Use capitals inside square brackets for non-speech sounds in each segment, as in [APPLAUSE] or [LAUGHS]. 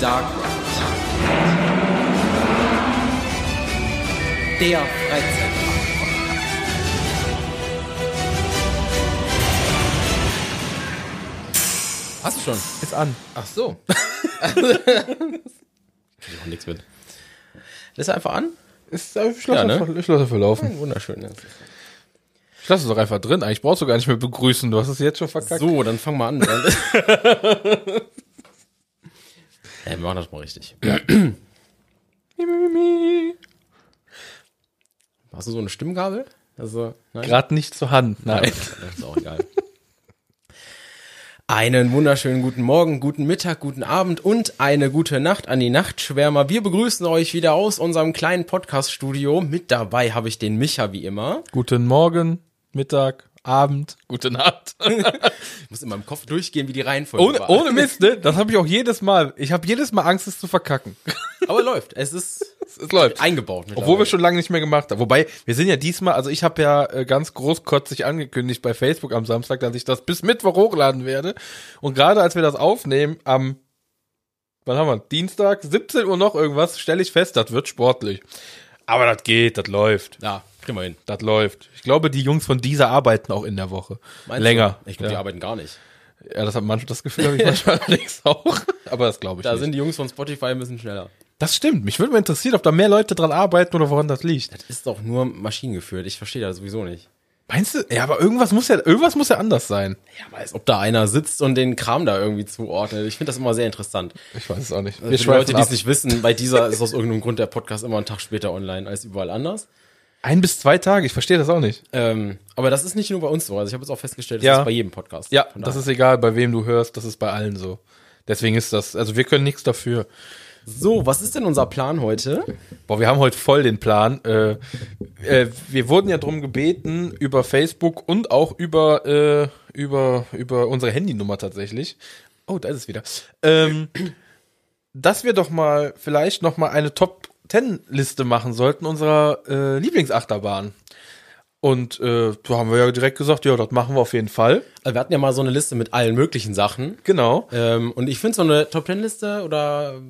Dark Ride. Der Freizeitpark. Hast du schon? Ist an. Ach so. [LAUGHS] Krieg ich auch nichts mit. Er einfach an? Ist, äh, ich lasse Ja, ne? einfach, ich lasse einfach laufen. Wunderschön. ja. Ich lasse es doch einfach drin. Eigentlich brauchst du gar nicht mehr begrüßen. Du hast es jetzt schon verkackt. So, dann fang mal an. [LAUGHS] ja, wir machen das mal richtig. Hast du so eine Stimmgabel? Also, nein? Gerade nicht zur Hand. Nein. Das ist auch egal. Einen wunderschönen guten Morgen, guten Mittag, guten Abend und eine gute Nacht an die Nachtschwärmer. Wir begrüßen euch wieder aus unserem kleinen Podcast-Studio. Mit dabei habe ich den Micha wie immer. Guten Morgen, Mittag, Abend, gute Nacht. Ich [LAUGHS] muss in meinem Kopf durchgehen, wie die Reihenfolge ohne, war. ohne Mist, ne? Das habe ich auch jedes Mal. Ich habe jedes Mal Angst, es zu verkacken. [LAUGHS] Aber läuft. Es ist [LAUGHS] Es läuft. eingebaut. Obwohl wir schon lange nicht mehr gemacht haben. Wobei, wir sind ja diesmal, also ich habe ja äh, ganz großkotzig angekündigt bei Facebook am Samstag, dass ich das bis Mittwoch hochladen werde. Und gerade als wir das aufnehmen, am, wann haben wir, Dienstag, 17 Uhr noch irgendwas, stelle ich fest, das wird sportlich. Aber das geht, das läuft. Ja, kriegen wir hin. Das läuft. Ich glaube, die Jungs von dieser arbeiten auch in der Woche. Meinst Länger. Du? Ich glaube, die ja. arbeiten gar nicht. ja, das hat manchmal das Gefühl, habe ich manchmal [LAUGHS] allerdings auch. Aber das glaube ich Da nicht. sind die Jungs von Spotify ein bisschen schneller. das stimmt. Mich würde mal interessieren, ob da mehr Leute dran arbeiten oder woran das liegt. Das ist doch nur maschinengeführt. Ich verstehe das sowieso nicht. Meinst du? Ja, aber irgendwas muss ja, irgendwas muss ja anders sein. Ja, aber als ob da einer sitzt und den Kram da irgendwie zuordnet. Ich finde das immer sehr interessant. Ich weiß es auch nicht. Für die Leute, die es nicht wissen, bei dieser ist aus irgendeinem Grund der Podcast immer einen Tag später online als überall anders. Ein bis zwei Tage, ich verstehe das auch nicht. Ähm, aber das ist nicht nur bei uns so. Also ich habe jetzt auch festgestellt, das Ja. ist bei jedem Podcast. Ja, das ist egal, bei wem du hörst, das ist bei allen so. Deswegen ist das, also wir können nichts dafür. So, was ist denn unser Plan heute? Boah, wir haben heute voll den Plan. Äh, äh, wir wurden ja drum gebeten, über Facebook und auch über, äh, über, über unsere Handynummer tatsächlich. Oh, da ist es wieder. Ähm, dass wir doch mal vielleicht noch mal eine Top 10 Liste machen sollten unserer äh, Lieblingsachterbahn. Und äh, da haben wir ja direkt gesagt, ja, das machen wir auf jeden Fall. Also wir hatten ja mal so eine Liste mit allen möglichen Sachen. Genau. Ähm, und ich finde so eine Top 10 Liste oder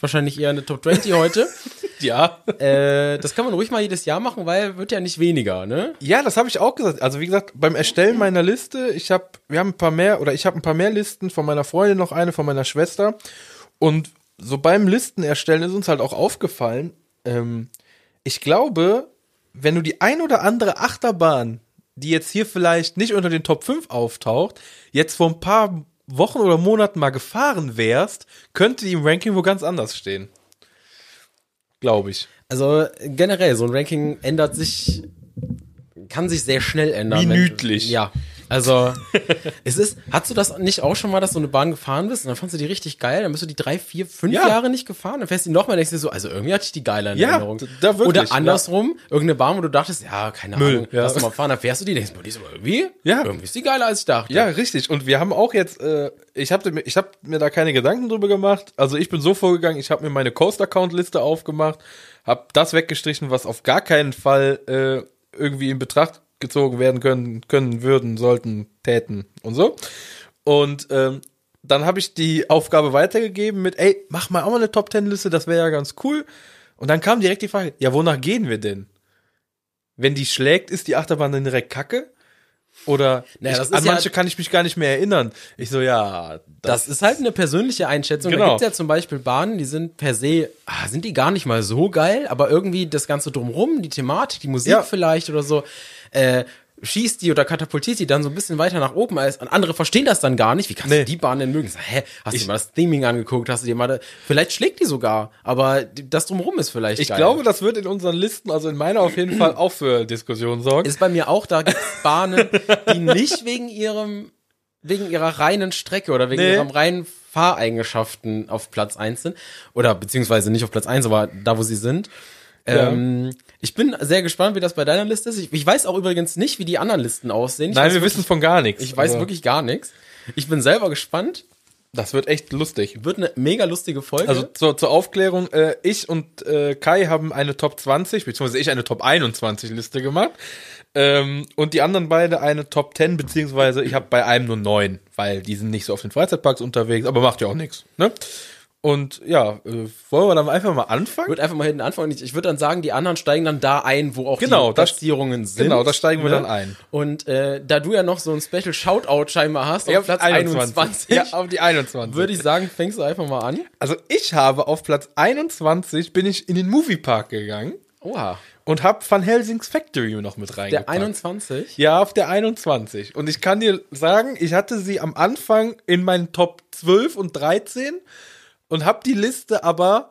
wahrscheinlich eher eine Top 20 heute. [LAUGHS] Ja. äh, das kann man ruhig mal jedes Jahr machen, weil wird ja nicht weniger, ne? Ja, das habe ich auch gesagt. Also wie gesagt, beim Erstellen meiner Liste, ich habe, wir haben ein paar mehr oder ich habe ein paar mehr Listen von meiner Freundin noch eine von meiner Schwester und so beim Listen erstellen ist uns halt auch aufgefallen. Ähm, ich glaube, wenn du die ein oder andere Achterbahn, die jetzt hier vielleicht nicht unter den Top 5 auftaucht, jetzt vor ein paar Wochen oder Monaten mal gefahren wärst, könnte die im Ranking wo ganz anders stehen. Glaube ich. Also generell, so ein Ranking ändert sich, kann sich sehr schnell ändern. wenn- Minütlich. Ja. Also, [LAUGHS] es ist, hast du das nicht auch schon mal, dass du eine Bahn gefahren bist und dann fandst du die richtig geil, dann bist du die drei, vier, fünf Ja. Jahre nicht gefahren, dann fährst du die nochmal und denkst dir so, also irgendwie hatte ich die geile in Ja, Erinnerung. da wirklich, Oder andersrum, irgendeine Bahn, wo du dachtest, ja, keine Müll, Ahnung, ja. lass doch mal fahren, dann fährst du die, denkst du, die ist aber irgendwie, Ja. irgendwie ist die geiler, als ich dachte. Ja, richtig. Und wir haben auch jetzt, äh, ich habe mir, ich hab mir da keine Gedanken drüber gemacht. Also ich bin so vorgegangen, ich habe mir meine Coast-Account-Liste aufgemacht, habe das weggestrichen, was auf gar keinen Fall äh, irgendwie in Betracht gezogen werden können, können würden, sollten, täten und so. Und ähm, dann habe ich die Aufgabe weitergegeben mit, ey, mach mal auch mal eine Top-Ten-Liste, das wäre ja ganz cool. Und dann kam direkt die Frage, ja, wonach gehen wir denn? Wenn die schlägt, ist die Achterbahn dann direkt kacke? Oder Naja, ich, das ist an ja- manche kann ich mich gar nicht mehr erinnern. Ich so, ja, Das ist halt eine persönliche Einschätzung. Da Genau. gibt's ja zum Beispiel Bahnen, die sind per se, ah, sind die gar nicht mal so geil, aber irgendwie das Ganze drumrum, die Thematik, die Musik Ja. vielleicht oder so, äh, schießt die oder katapultiert die dann so ein bisschen weiter nach oben als und andere verstehen das dann gar nicht. Wie kannst Nee. du die Bahn denn mögen? Hä, hast du dir mal das Theming angeguckt? Hast du dir mal, da, vielleicht schlägt die sogar, aber das drumrum ist vielleicht Ich geil. glaube, das wird in unseren Listen, also in meiner auf jeden Fall auch für Diskussionen sorgen. ist bei mir auch, da gibt's Bahnen, die nicht wegen ihrem, wegen ihrer reinen Strecke oder wegen Nee. ihren reinen Fahreigenschaften auf Platz eins sind. Oder beziehungsweise nicht auf Platz eins, aber da, wo sie sind. Ja. Ähm, ich bin sehr gespannt, wie das bei deiner Liste ist. Ich, ich weiß auch übrigens nicht, wie die anderen Listen aussehen. Ich Nein, weiß wir wissen von gar nichts. Ich weiß Also, wirklich gar nichts. Ich bin selber gespannt. Das wird echt lustig. Wird eine mega lustige Folge. Also zur, zur Aufklärung, äh, ich und äh, Kai haben eine Top 20, beziehungsweise ich eine Top 21 Liste gemacht. Ähm, und die anderen beide eine Top 10, beziehungsweise ich habe bei einem nur neun, weil die sind nicht so auf den Freizeitparks unterwegs, aber macht ja auch nichts. Ne? Und ja, äh, wollen wir dann einfach mal anfangen? Ich würde einfach mal hinten anfangen. Ich, ich würde dann sagen, die anderen steigen dann da ein, wo auch Genau, die Platzierungen sind. genau, da steigen wir ne? dann ein. Und äh, da du ja noch so ein Special Shoutout scheinbar hast, auf Platz 21, Ja, auf die 21. würde ich sagen, fängst du einfach mal an. also ich habe auf Platz 21 bin ich in den Moviepark gegangen Oha. und habe Van Helsings Factory noch mit reingepackt. Der 21? Ja, auf der 21. Und ich kann dir sagen, ich hatte sie am Anfang in meinen Top 12 und 13 und habe die Liste aber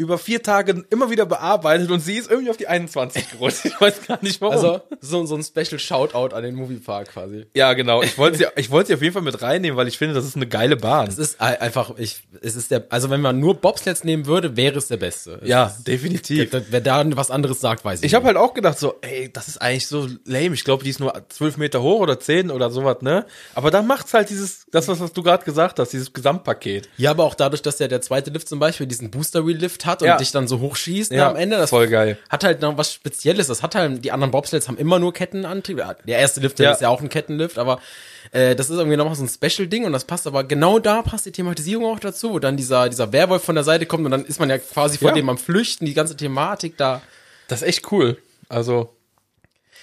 über vier Tage immer wieder bearbeitet und sie ist irgendwie auf die 21 gerutscht. Ich weiß gar nicht warum. Also so, so ein Special Shoutout an den Moviepark quasi. ja, genau. Ich wollte sie, ich wollte sie auf jeden Fall mit reinnehmen, weil ich finde, das ist eine geile Bahn. Es ist ei- einfach, ich, es ist der, also wenn man nur Bobsleds nehmen würde, wäre es der beste. Es ja, ist, definitiv. wer da was anderes sagt, weiß ich Ich habe halt auch gedacht so, ey, das ist eigentlich so lame. Ich glaube, die ist nur 12 Meter hoch oder 10 oder sowas, ne? Aber dann macht's halt dieses, das, was, was du gerade gesagt hast, dieses Gesamtpaket. Ja, aber auch dadurch, dass ja der zweite Lift zum Beispiel diesen Booster Wheel Lift hat und Ja. dich dann so hochschießt Ja, ne, am Ende, das voll geil. hat halt noch was Spezielles. Das hat halt, die anderen Bobsleds haben immer nur Kettenantrieb. Der erste Lift Ja. ist ja auch ein Kettenlift, aber äh, das ist irgendwie nochmal so ein Special-Ding und das passt aber genau da passt die Thematisierung auch dazu, wo dann dieser, dieser Werwolf von der Seite kommt und dann ist man ja quasi vor Ja. dem am Flüchten, die ganze Thematik da. Das ist echt cool. Also,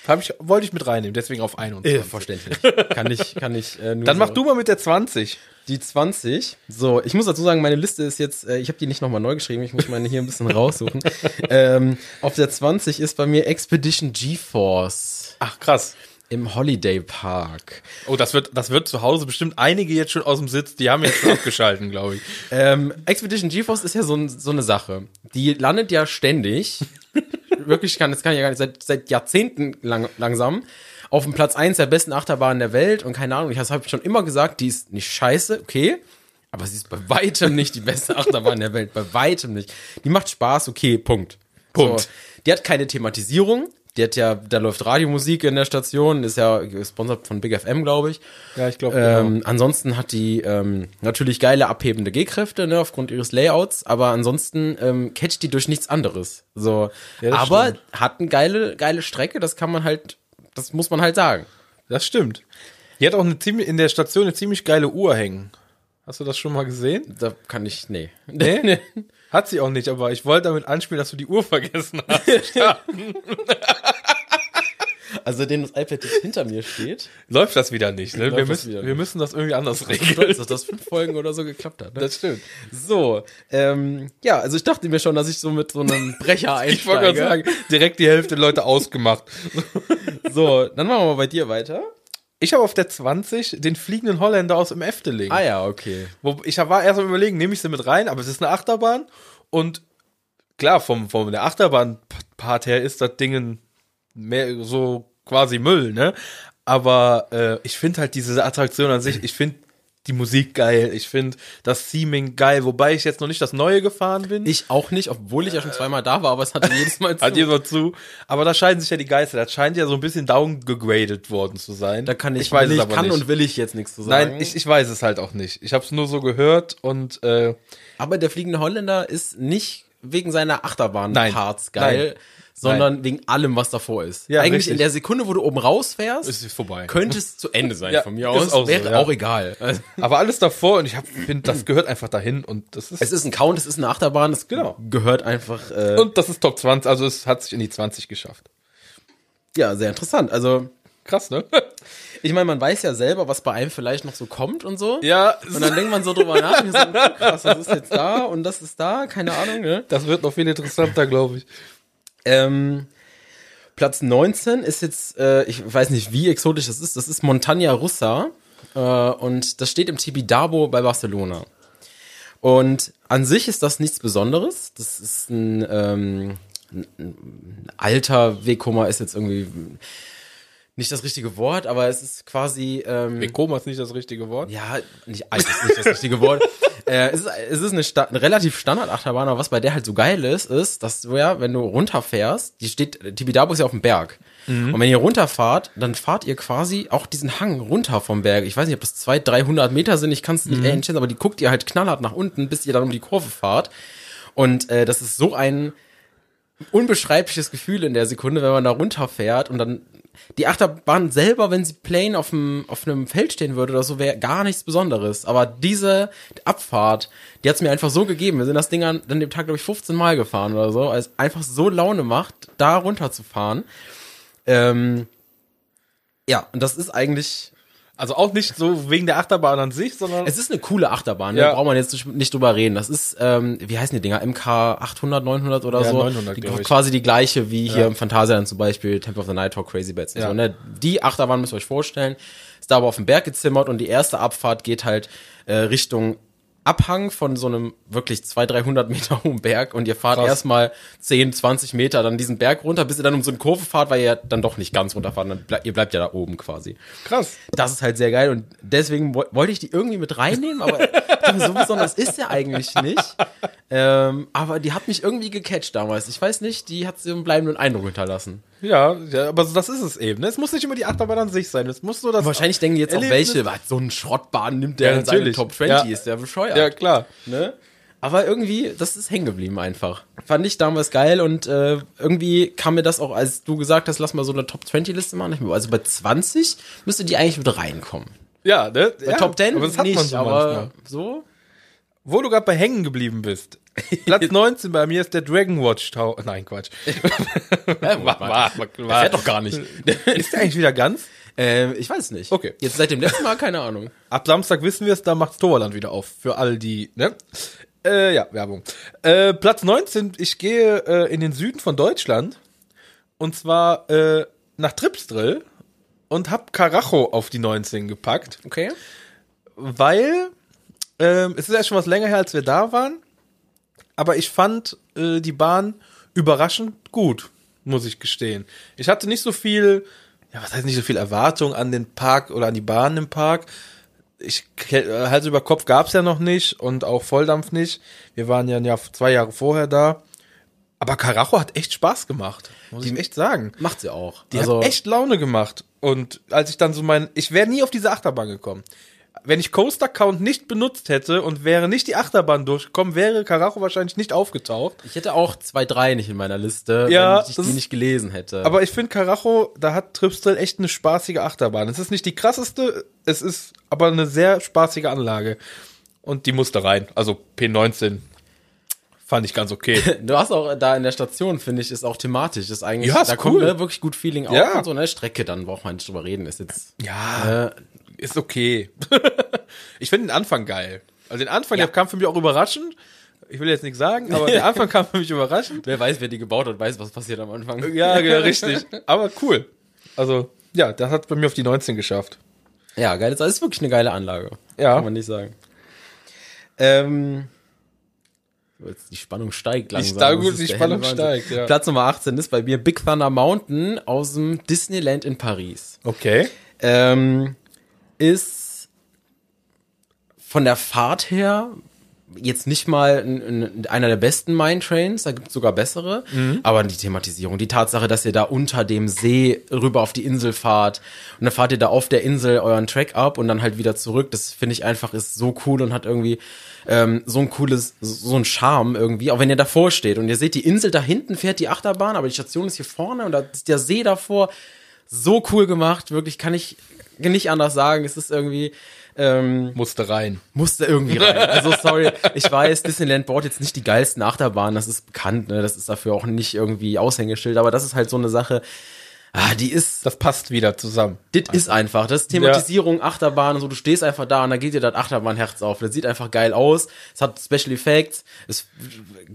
hab ich, wollte ich mit reinnehmen, deswegen auf 21. verständlich. kann ich, kann ich äh, nur Dann so. mach du mal mit der 20. Die 20. So, ich muss dazu sagen, meine Liste ist jetzt, äh, ich habe die nicht nochmal neu geschrieben, ich muss meine hier ein bisschen raussuchen. [LAUGHS] ähm, auf der 20 ist bei mir Expedition GeForce Ach, krass. im Holiday Park. Oh, das wird, das wird zu Hause bestimmt einige jetzt schon aus dem Sitz, die haben jetzt schon [LAUGHS] abgeschalten, glaube ich. Ähm, Expedition GeForce ist ja so, so eine Sache. Die landet ja ständig, wirklich kann, das kann ich ja gar nicht, seit, seit Jahrzehnten lang, langsam, auf dem Platz 1 der besten Achterbahnen der Welt und keine Ahnung, ich habe schon immer gesagt, die ist nicht scheiße, okay, aber sie ist bei weitem nicht die beste Achterbahn der Welt, bei weitem nicht. Die macht Spaß, okay, Punkt. Punkt. So, die hat keine Thematisierung, die hat ja, da läuft Radiomusik in der Station, ist ja gesponsert von Big FM, glaube ich. Ja, ich glaube, Ähm, ansonsten hat die ähm, natürlich geile abhebende G-Kräfte, ne, aufgrund ihres Layouts, aber ansonsten ähm, catcht die durch nichts anderes. So, Ja, aber stimmt. hat eine geile, geile Strecke, das kann man halt, das muss man halt sagen. Das stimmt. Die hat auch eine ziemlich, in der Station eine ziemlich geile Uhr hängen. Hast du das schon mal gesehen? Da kann ich, nee. [LAUGHS] Nee? Hat sie auch nicht, aber ich wollte damit anspielen, dass du die Uhr vergessen hast. [LAUGHS] Also, dem das iPad jetzt hinter mir steht. Läuft das wieder nicht, ne? Wir müssen, wir nicht. müssen das irgendwie anders Stolz, regeln. dass das fünf Folgen oder so geklappt hat. Ne? Das stimmt. so, ähm, ja, also ich dachte mir schon, dass ich so mit so einem Brecher [LAUGHS] Ich wollte einsteige. gerade sagen, direkt die Hälfte der Leute ausgemacht. So, dann machen wir mal bei dir weiter. Ich habe auf der 20 den fliegenden Holländer aus dem Efteling. Ah ja, okay. Wo ich war erst am überlegen, nehme ich sie mit rein, aber es ist eine Achterbahn und klar, vom, vom der Achterbahn-Part her ist das Ding mehr so quasi Müll, ne? Aber äh, ich finde halt diese Attraktion an sich, ich finde die Musik geil, ich finde das Theming geil, wobei ich jetzt noch nicht das Neue gefahren bin. Ich auch nicht, obwohl ich ja schon zweimal da war, aber es hatte jedes Mal [LAUGHS] zu. Hat ihr so zu. Aber da scheiden sich ja die Geister. Das scheint ja so ein bisschen downgegradet worden zu sein. Da kann ich, ich weiß will es ich aber kann nicht. und will ich jetzt nichts zu sagen. Nein, ich, ich weiß es halt auch nicht. Ich habe es nur so gehört und äh, aber der fliegende Holländer ist nicht wegen seiner Achterbahn-Parts geil, Nein. Sondern wegen allem, was davor ist. Ja, Eigentlich richtig. in der Sekunde, wo du oben rausfährst, ist es vorbei. könnte es zu Ende sein Ja, von mir aus. auch so, Wäre ja. auch egal. Also, [LAUGHS] Aber alles davor und ich finde, das gehört einfach dahin und das ist es ist ein Count, es ist eine Achterbahn, es Genau. gehört einfach. Äh, und das ist Top 20, also es hat sich in die 20 geschafft. ja, sehr interessant. Also Krass, ne? [LAUGHS] ich meine, man weiß ja selber, was bei einem vielleicht noch so kommt und so. ja, Und dann denkt man so drüber nach, und so, [LAUGHS] krass, das ist jetzt da und das ist da, keine Ahnung, ne? das wird noch viel interessanter, glaube ich. Ähm, Platz 19 ist jetzt, äh, ich weiß nicht, wie exotisch das ist, das ist Montaña Russa äh, und das steht im Tibidabo bei Barcelona. Und an sich ist das nichts Besonderes. Das ist ein, ähm, ein, ein alter Wegkummer, ist jetzt irgendwie nicht das richtige Wort, aber es ist quasi ähm, Vekoma ist nicht das richtige Wort. ja, nicht alt ist nicht das richtige Wort. [LAUGHS] äh, es ist, es ist eine, Sta eine relativ Standard-Achterbahn, aber was bei der halt so geil ist, ist, dass du ja, wenn du runterfährst, die steht, Tibidabo ist ja auf dem Berg. Und wenn ihr runterfahrt, dann fahrt ihr quasi auch diesen Hang runter vom Berg. Ich weiß nicht, ob das 200, 300 Meter sind, ich kann es nicht mhm. einschätzen, aber die guckt ihr halt knallhart nach unten, bis ihr dann um die Kurve fahrt. Und äh, das ist so ein unbeschreibliches Gefühl in der Sekunde, wenn man da runterfährt und dann die Achterbahn selber, wenn sie plain auf dem auf einem Feld stehen würde oder so, wäre gar nichts Besonderes. Aber diese Abfahrt, die hat's mir einfach so gegeben. Wir sind das Ding an, an dem Tag glaube ich 15 Mal gefahren oder so, als einfach so Laune macht, da runterzufahren. Ähm, ja, und das ist eigentlich Also auch nicht so wegen der Achterbahn an sich, sondern es ist eine coole Achterbahn, ne? Ja. da braucht man jetzt nicht- drüber reden. Das ist, ähm, wie heißen die Dinger? MK 800, 900 oder Ja, so? 900 die, quasi die gleiche wie hier im Phantasialand zum Beispiel, Temple of the Night Talk, Crazy Bats Ja. so. Ne? Die Achterbahn müsst ihr euch vorstellen. Ist da aber auf den Berg gezimmert und die erste Abfahrt geht halt äh, Richtung Abhang von so einem wirklich 200, 300 Meter [LAUGHS] hohen Berg und ihr fahrt erstmal 10, 20 Meter dann diesen Berg runter, bis ihr dann um so eine Kurve fahrt, weil ihr dann doch nicht ganz runterfahrt. Dann ble ihr bleibt ja da oben quasi. krass. Das ist halt sehr geil und deswegen wo- wollte ich die irgendwie mit reinnehmen, aber so besonders ist ja eigentlich nicht. Ähm, aber die hat mich irgendwie gecatcht damals. Ich weiß nicht, die hat so einen bleibenden Eindruck hinterlassen. Ja, ja, aber das ist es eben. ne? Es muss nicht immer die Achterbahn an sich sein. Es muss so das. Wahrscheinlich denken die jetzt auch Erlebnis- welche, was, so einen Schrottbahn nimmt der Ja, in seine natürlich. Top 20, Ja. ist der bescheuert. Ja, klar. ne? Aber irgendwie, das ist hängen geblieben einfach. Fand ich damals geil und äh, irgendwie kam mir das auch, als du gesagt hast, lass mal so eine Top 20 Liste machen. Ich mir, Also bei 20 müsste die eigentlich mit reinkommen. Ja, ne? Bei ja, Top 10 aber das hat nicht, man so aber manchmal. so. Wo du gerade bei hängen geblieben bist. Platz 19 bei mir ist der Dragon Watch Tower. Nein, Quatsch. [LAUGHS] Ja, war, war, war, fährt doch gar nicht. [LAUGHS] Ist der eigentlich wieder ganz? ähm, ich weiß nicht. Okay. Jetzt seit dem letzten Mal keine Ahnung. Ab Samstag wissen wir es, da macht's Torland wieder auf. Für all die, ne? Äh, ja, Werbung. Äh, Platz 19, ich gehe äh, in den Süden von Deutschland. Und zwar äh, nach Tripsdrill und hab Karacho auf die 19 gepackt. Okay. weil ähm, es ist ja schon was länger her, als wir da waren. Aber ich fand äh, die Bahn überraschend gut, muss ich gestehen. Ich hatte nicht so viel, ja, was heißt nicht so viel Erwartung an den Park oder an die Bahn im Park. Ich äh, Hals über Kopf gab's ja noch nicht und auch Volldampf nicht. Wir waren ja ein Jahr, zwei Jahre vorher da. Aber Karacho hat echt Spaß gemacht, muss ich echt sagen. Macht sie auch. Die hat echt Laune gemacht. Und als ich dann so mein, ich wäre nie auf diese Achterbahn gekommen. Wenn ich Coaster Count nicht benutzt hätte und wäre nicht die Achterbahn durchgekommen, wäre Karacho wahrscheinlich nicht aufgetaucht. Ich hätte auch zwei, drei nicht in meiner Liste, Ja, wenn ich die ist- nicht gelesen hätte. Aber ich finde Karacho, da hat Tripsdrill echt eine spaßige Achterbahn. Es ist nicht die krasseste, es ist aber eine sehr spaßige Anlage. Und die musste rein. Also P19 fand ich ganz okay. [LAUGHS] du hast auch da in der Station, finde ich, ist auch thematisch. Ist eigentlich, Ja, ist da kommt cool. ne, wirklich gut Feeling auf Ja. und so, ne? Strecke, dann braucht man nicht drüber reden. Ist jetzt. ja, Äh, ist okay. [LAUGHS] ich finde den Anfang geil. Also den Anfang, Ja. der kam für mich auch überraschend. Ich will jetzt nichts sagen, aber der [LAUGHS] Anfang kam für mich überraschend. wer weiß, wer die gebaut hat, weiß, was passiert am Anfang. Ja, ja, [LAUGHS] richtig. Aber cool. Also, ja, das hat bei mir auf die 19 geschafft. Ja, geil. Das ist wirklich eine geile Anlage. Ja. Kann man nicht sagen. Ähm. Die Spannung steigt langsam. Das gut, die Spannung steigt, ja. Platz Nummer 18 ist bei mir Big Thunder Mountain aus dem Disneyland in Paris. Okay. Ähm, ist von der Fahrt her jetzt nicht mal ein, ein, einer der besten Mine Trains, da gibt es sogar bessere, aber die Thematisierung, die Tatsache, dass ihr da unter dem See rüber auf die Insel fahrt und dann fahrt ihr da auf der Insel euren Track ab und dann halt wieder zurück, das finde ich einfach ist so cool und hat irgendwie ähm, so ein cooles, so ein Charme irgendwie, auch wenn ihr davor steht und ihr seht, die Insel da hinten fährt die Achterbahn, aber die Station ist hier vorne und da ist der See davor, so cool gemacht, wirklich kann ich nicht anders sagen, es ist irgendwie, ähm, Musste rein. musste irgendwie rein. Also sorry, ich weiß, Disneyland baut jetzt nicht die geilsten Achterbahnen, das ist bekannt, ne? das ist dafür auch nicht irgendwie Aushängeschild, aber das ist halt so eine Sache, ah, die ist, Das passt wieder zusammen. das ist einfach, das ist Thematisierung, Achterbahn und so, du stehst einfach da und da geht dir das Achterbahnherz auf, das sieht einfach geil aus, es hat Special Effects, es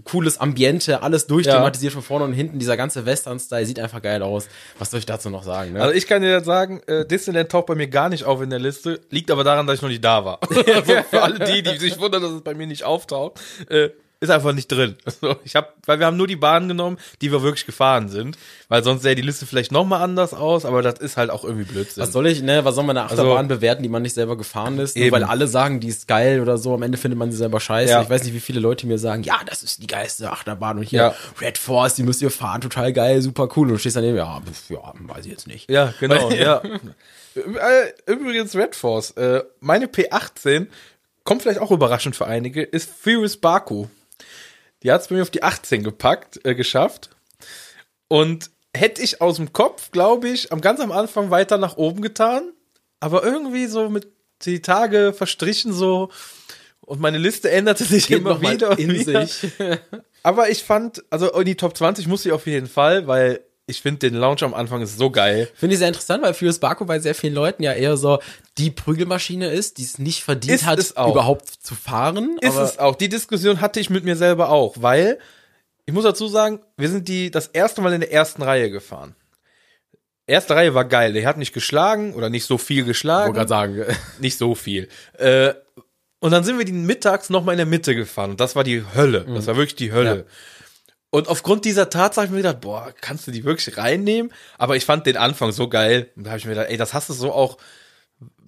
cooles Ambiente, alles durchthematisiert von vorne und hinten, dieser ganze Western-Style sieht einfach geil aus. Was soll ich dazu noch sagen, ne? Also ich kann dir sagen, äh, Disneyland taucht bei mir gar nicht auf in der Liste, liegt aber daran, dass ich noch nicht da war. also [LAUGHS] [LAUGHS] für alle die, die sich wundern, dass es bei mir nicht auftaucht, äh, ist einfach nicht drin. [LAUGHS] Also ich hab, weil wir haben nur die Bahnen genommen, die wir wirklich gefahren sind, weil sonst sähe die Liste vielleicht noch mal anders aus, aber das ist halt auch irgendwie Blödsinn. Was soll ich, ne, was soll man eine Achterbahn bewerten, die man nicht selber gefahren ist? Nur Also Eben. weil alle sagen, die ist geil oder so, am Ende findet man sie selber scheiße. Ja. Ich weiß nicht, wie viele Leute mir sagen, ja, das ist die geilste Achterbahn und hier Ja. Red Force, die müsst ihr fahren, total geil, super cool. Und du stehst daneben, ja, pf, ja, weiß ich jetzt nicht. Ja, genau, [LAUGHS] ja. Äh, Übrigens Red Force, äh, meine P18 kommt vielleicht auch überraschend für einige, ist Furious Baku. Die hat es bei mir auf die 18 gepackt, äh, geschafft. Und hätte ich aus dem Kopf, glaube ich, am ganz am Anfang weiter nach oben getan. Aber irgendwie so mit die Tage verstrichen so und meine Liste änderte sich Geht immer wieder in wieder. sich. [LAUGHS] Aber ich fand, also in die Top 20 muss ich auf jeden Fall, weil ich finde den Launch am Anfang ist so geil. Finde ich sehr interessant, weil Furious Baku bei sehr vielen Leuten ja eher so die Prügelmaschine ist, die es nicht verdient Ist hat, überhaupt zu fahren. Ist es auch. Die Diskussion hatte ich mit mir selber auch, weil ich muss dazu sagen, wir sind die das erste Mal in der ersten Reihe gefahren. Erste Reihe war geil. Der hat nicht geschlagen oder nicht so viel Ich wollte geschlagen. gerade sagen, [LAUGHS] Nicht so viel. Äh, und dann sind wir die mittags noch mal in der Mitte gefahren. Und das war die Hölle. Das war wirklich die Hölle. Ja. Und aufgrund dieser Tatsache habe ich mir gedacht, boah, kannst du die wirklich reinnehmen? Aber ich fand den Anfang so geil. Und da habe ich mir gedacht, ey, das hast du so auch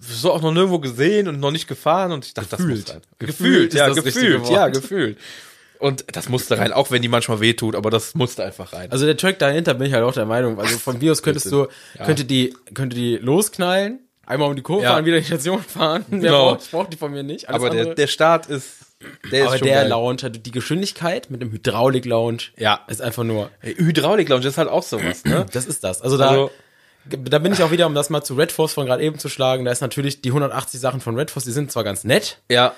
so auch noch nirgendwo gesehen und noch nicht gefahren. Und ich dachte, Gefühlt. das muss rein. Gefühlt Gefühlt, ja, gefühlt, ja, gefühlt. Und das musste rein, auch wenn die manchmal wehtut, aber das musste einfach rein. also der Track dahinter bin ich halt auch der Meinung, also von Bios könntest du, könnte die, könnte die losknallen, einmal um die Kurve Ja. fahren, wieder in die Station fahren. [LAUGHS] Mehr Genau. braucht, braucht die von mir nicht. Alles aber der, der Start ist, der aber der geil. Lounge, also die Geschwindigkeit mit dem Hydraulik-Lounge, Ja. ist einfach nur, Hydraulik-Lounge ist halt auch sowas, ne? [CLEARS THROAT] das ist das. Also da, Also- da bin ich auch wieder, um das mal zu Red Force von gerade eben zu schlagen, da ist natürlich die 180 Sachen von Red Force, die sind zwar ganz nett, ja.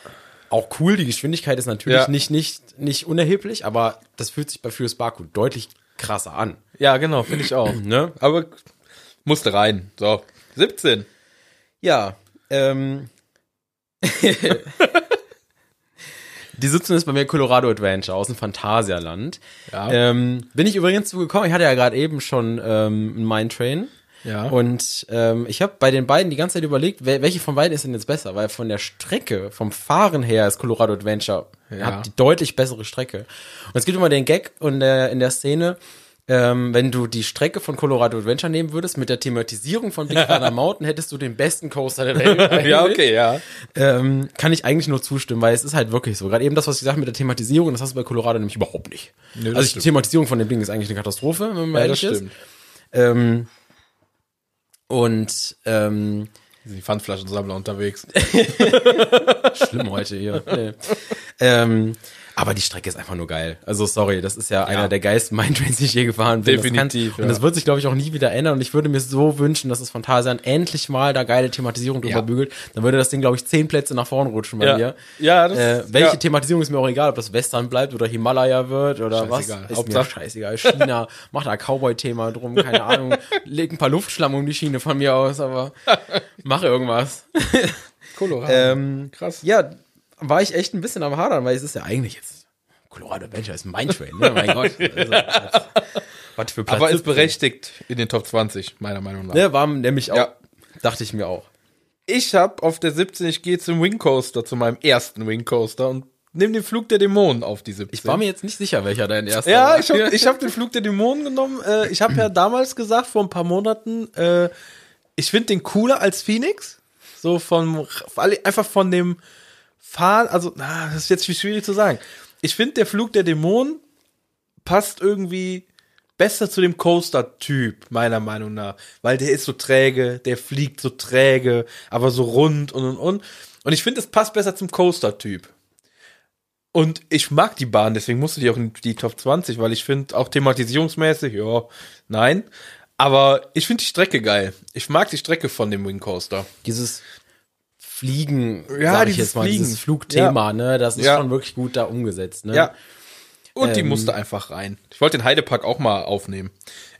auch cool, die Geschwindigkeit ist natürlich Ja. nicht, nicht, nicht unerheblich, aber das fühlt sich bei Furious Baku deutlich krasser an. Ja, genau, finde ich auch. [CLEARS THROAT] Ne? Aber musste rein. So, 17. Ja, ähm. [LAUGHS] Die Sitzung ist bei mir Colorado Adventure aus dem Phantasialand. Ja. Ähm, bin ich übrigens zugekommen, ich hatte ja gerade eben schon ähm, einen Mine Train. Ja. Und ähm, ich habe bei den beiden die ganze Zeit überlegt, wel welche von beiden ist denn jetzt besser? Weil von der Strecke, vom Fahren her ist Colorado Adventure Ja. hat die deutlich bessere Strecke. Und es gibt immer den Gag und der, in der Szene, ähm, wenn du die Strecke von Colorado Adventure nehmen würdest mit der Thematisierung von Big Thunder [LAUGHS] Mountain, hättest du den besten Coaster der Welt. [LAUGHS] ja, okay, ja. Ähm, kann ich eigentlich nur zustimmen, weil es ist halt wirklich so. Gerade eben das, was ich gesagt habe mit der Thematisierung, das hast du bei Colorado nämlich überhaupt nicht. Das also die. Thematisierung von dem Ding ist eigentlich eine Katastrophe, wenn man Ja, das ehrlich ist. stimmt. Ähm, und ähm, Die Pfandflaschensammler unterwegs. [LAUGHS] schlimm heute hier. Nee. ähm, aber die Strecke ist einfach nur geil. Also sorry, das ist ja, einer der geilsten [LAUGHS] Mindtrains, die ich je gefahren bin. Definitiv, Das kann, ja. Und das wird sich, glaube ich, auch nie wieder ändern. Und ich würde mir so wünschen, dass es Phantasian endlich mal da geile Thematisierung drüber Ja. bügelt. Dann würde das Ding, glaube ich, zehn Plätze nach vorne rutschen bei Ja. mir. Ja, das- äh, welche ja. Thematisierung ist mir auch egal, ob das Western bleibt oder Himalaya wird oder was. Scheißegal. Ist Hauptsache- mir scheißegal. China, [LAUGHS] macht da Cowboy-Thema drum, keine Ahnung. Leg ein paar Luftschlamm um die Schiene von mir aus, aber [LAUGHS] mach irgendwas. Colorado. Ähm, Krass. Ja, war ich echt ein bisschen am Hadern, weil es ist ja eigentlich jetzt Colorado Adventure ist mein Train, ne? Mein Gott. [LAUGHS] Also, was, was für Platz Aber ist 17. berechtigt in den Top 20, meiner Meinung nach. Ne, war nämlich auch, Ja. dachte ich mir auch. Ich habe auf der 17, ich gehe zum Wing Coaster, zu meinem ersten Wing Coaster und nehme den Flug der Dämonen auf die 17. Ich war mir jetzt nicht sicher, welcher dein erster Ja, war. ich habe [LAUGHS] hab den Flug der Dämonen genommen. Äh, ich habe ja damals gesagt, vor ein paar Monaten, äh, ich finde den cooler als Phoenix. So von, einfach von dem Fahren, also, na, das ist jetzt schwierig zu sagen. Ich finde, der Flug der Dämonen passt irgendwie besser zu dem Coaster-Typ, meiner Meinung nach. Weil der ist so träge, der fliegt so träge, aber so rund und und und. Und ich finde, es passt besser zum Coaster-Typ. Und ich mag die Bahn, deswegen musste die auch in die Top 20, weil ich finde, auch thematisierungsmäßig, ja, nein. Aber ich finde die Strecke geil. Ich mag die Strecke von dem Wing Coaster. Dieses Fliegen, Ja, sag ich dieses jetzt mal, Fliegen. dieses Flugthema, ne, das ist Ja. schon wirklich gut da umgesetzt, ne? Ja. Und die Ähm. musste einfach rein. Ich wollte den Heidepark auch mal aufnehmen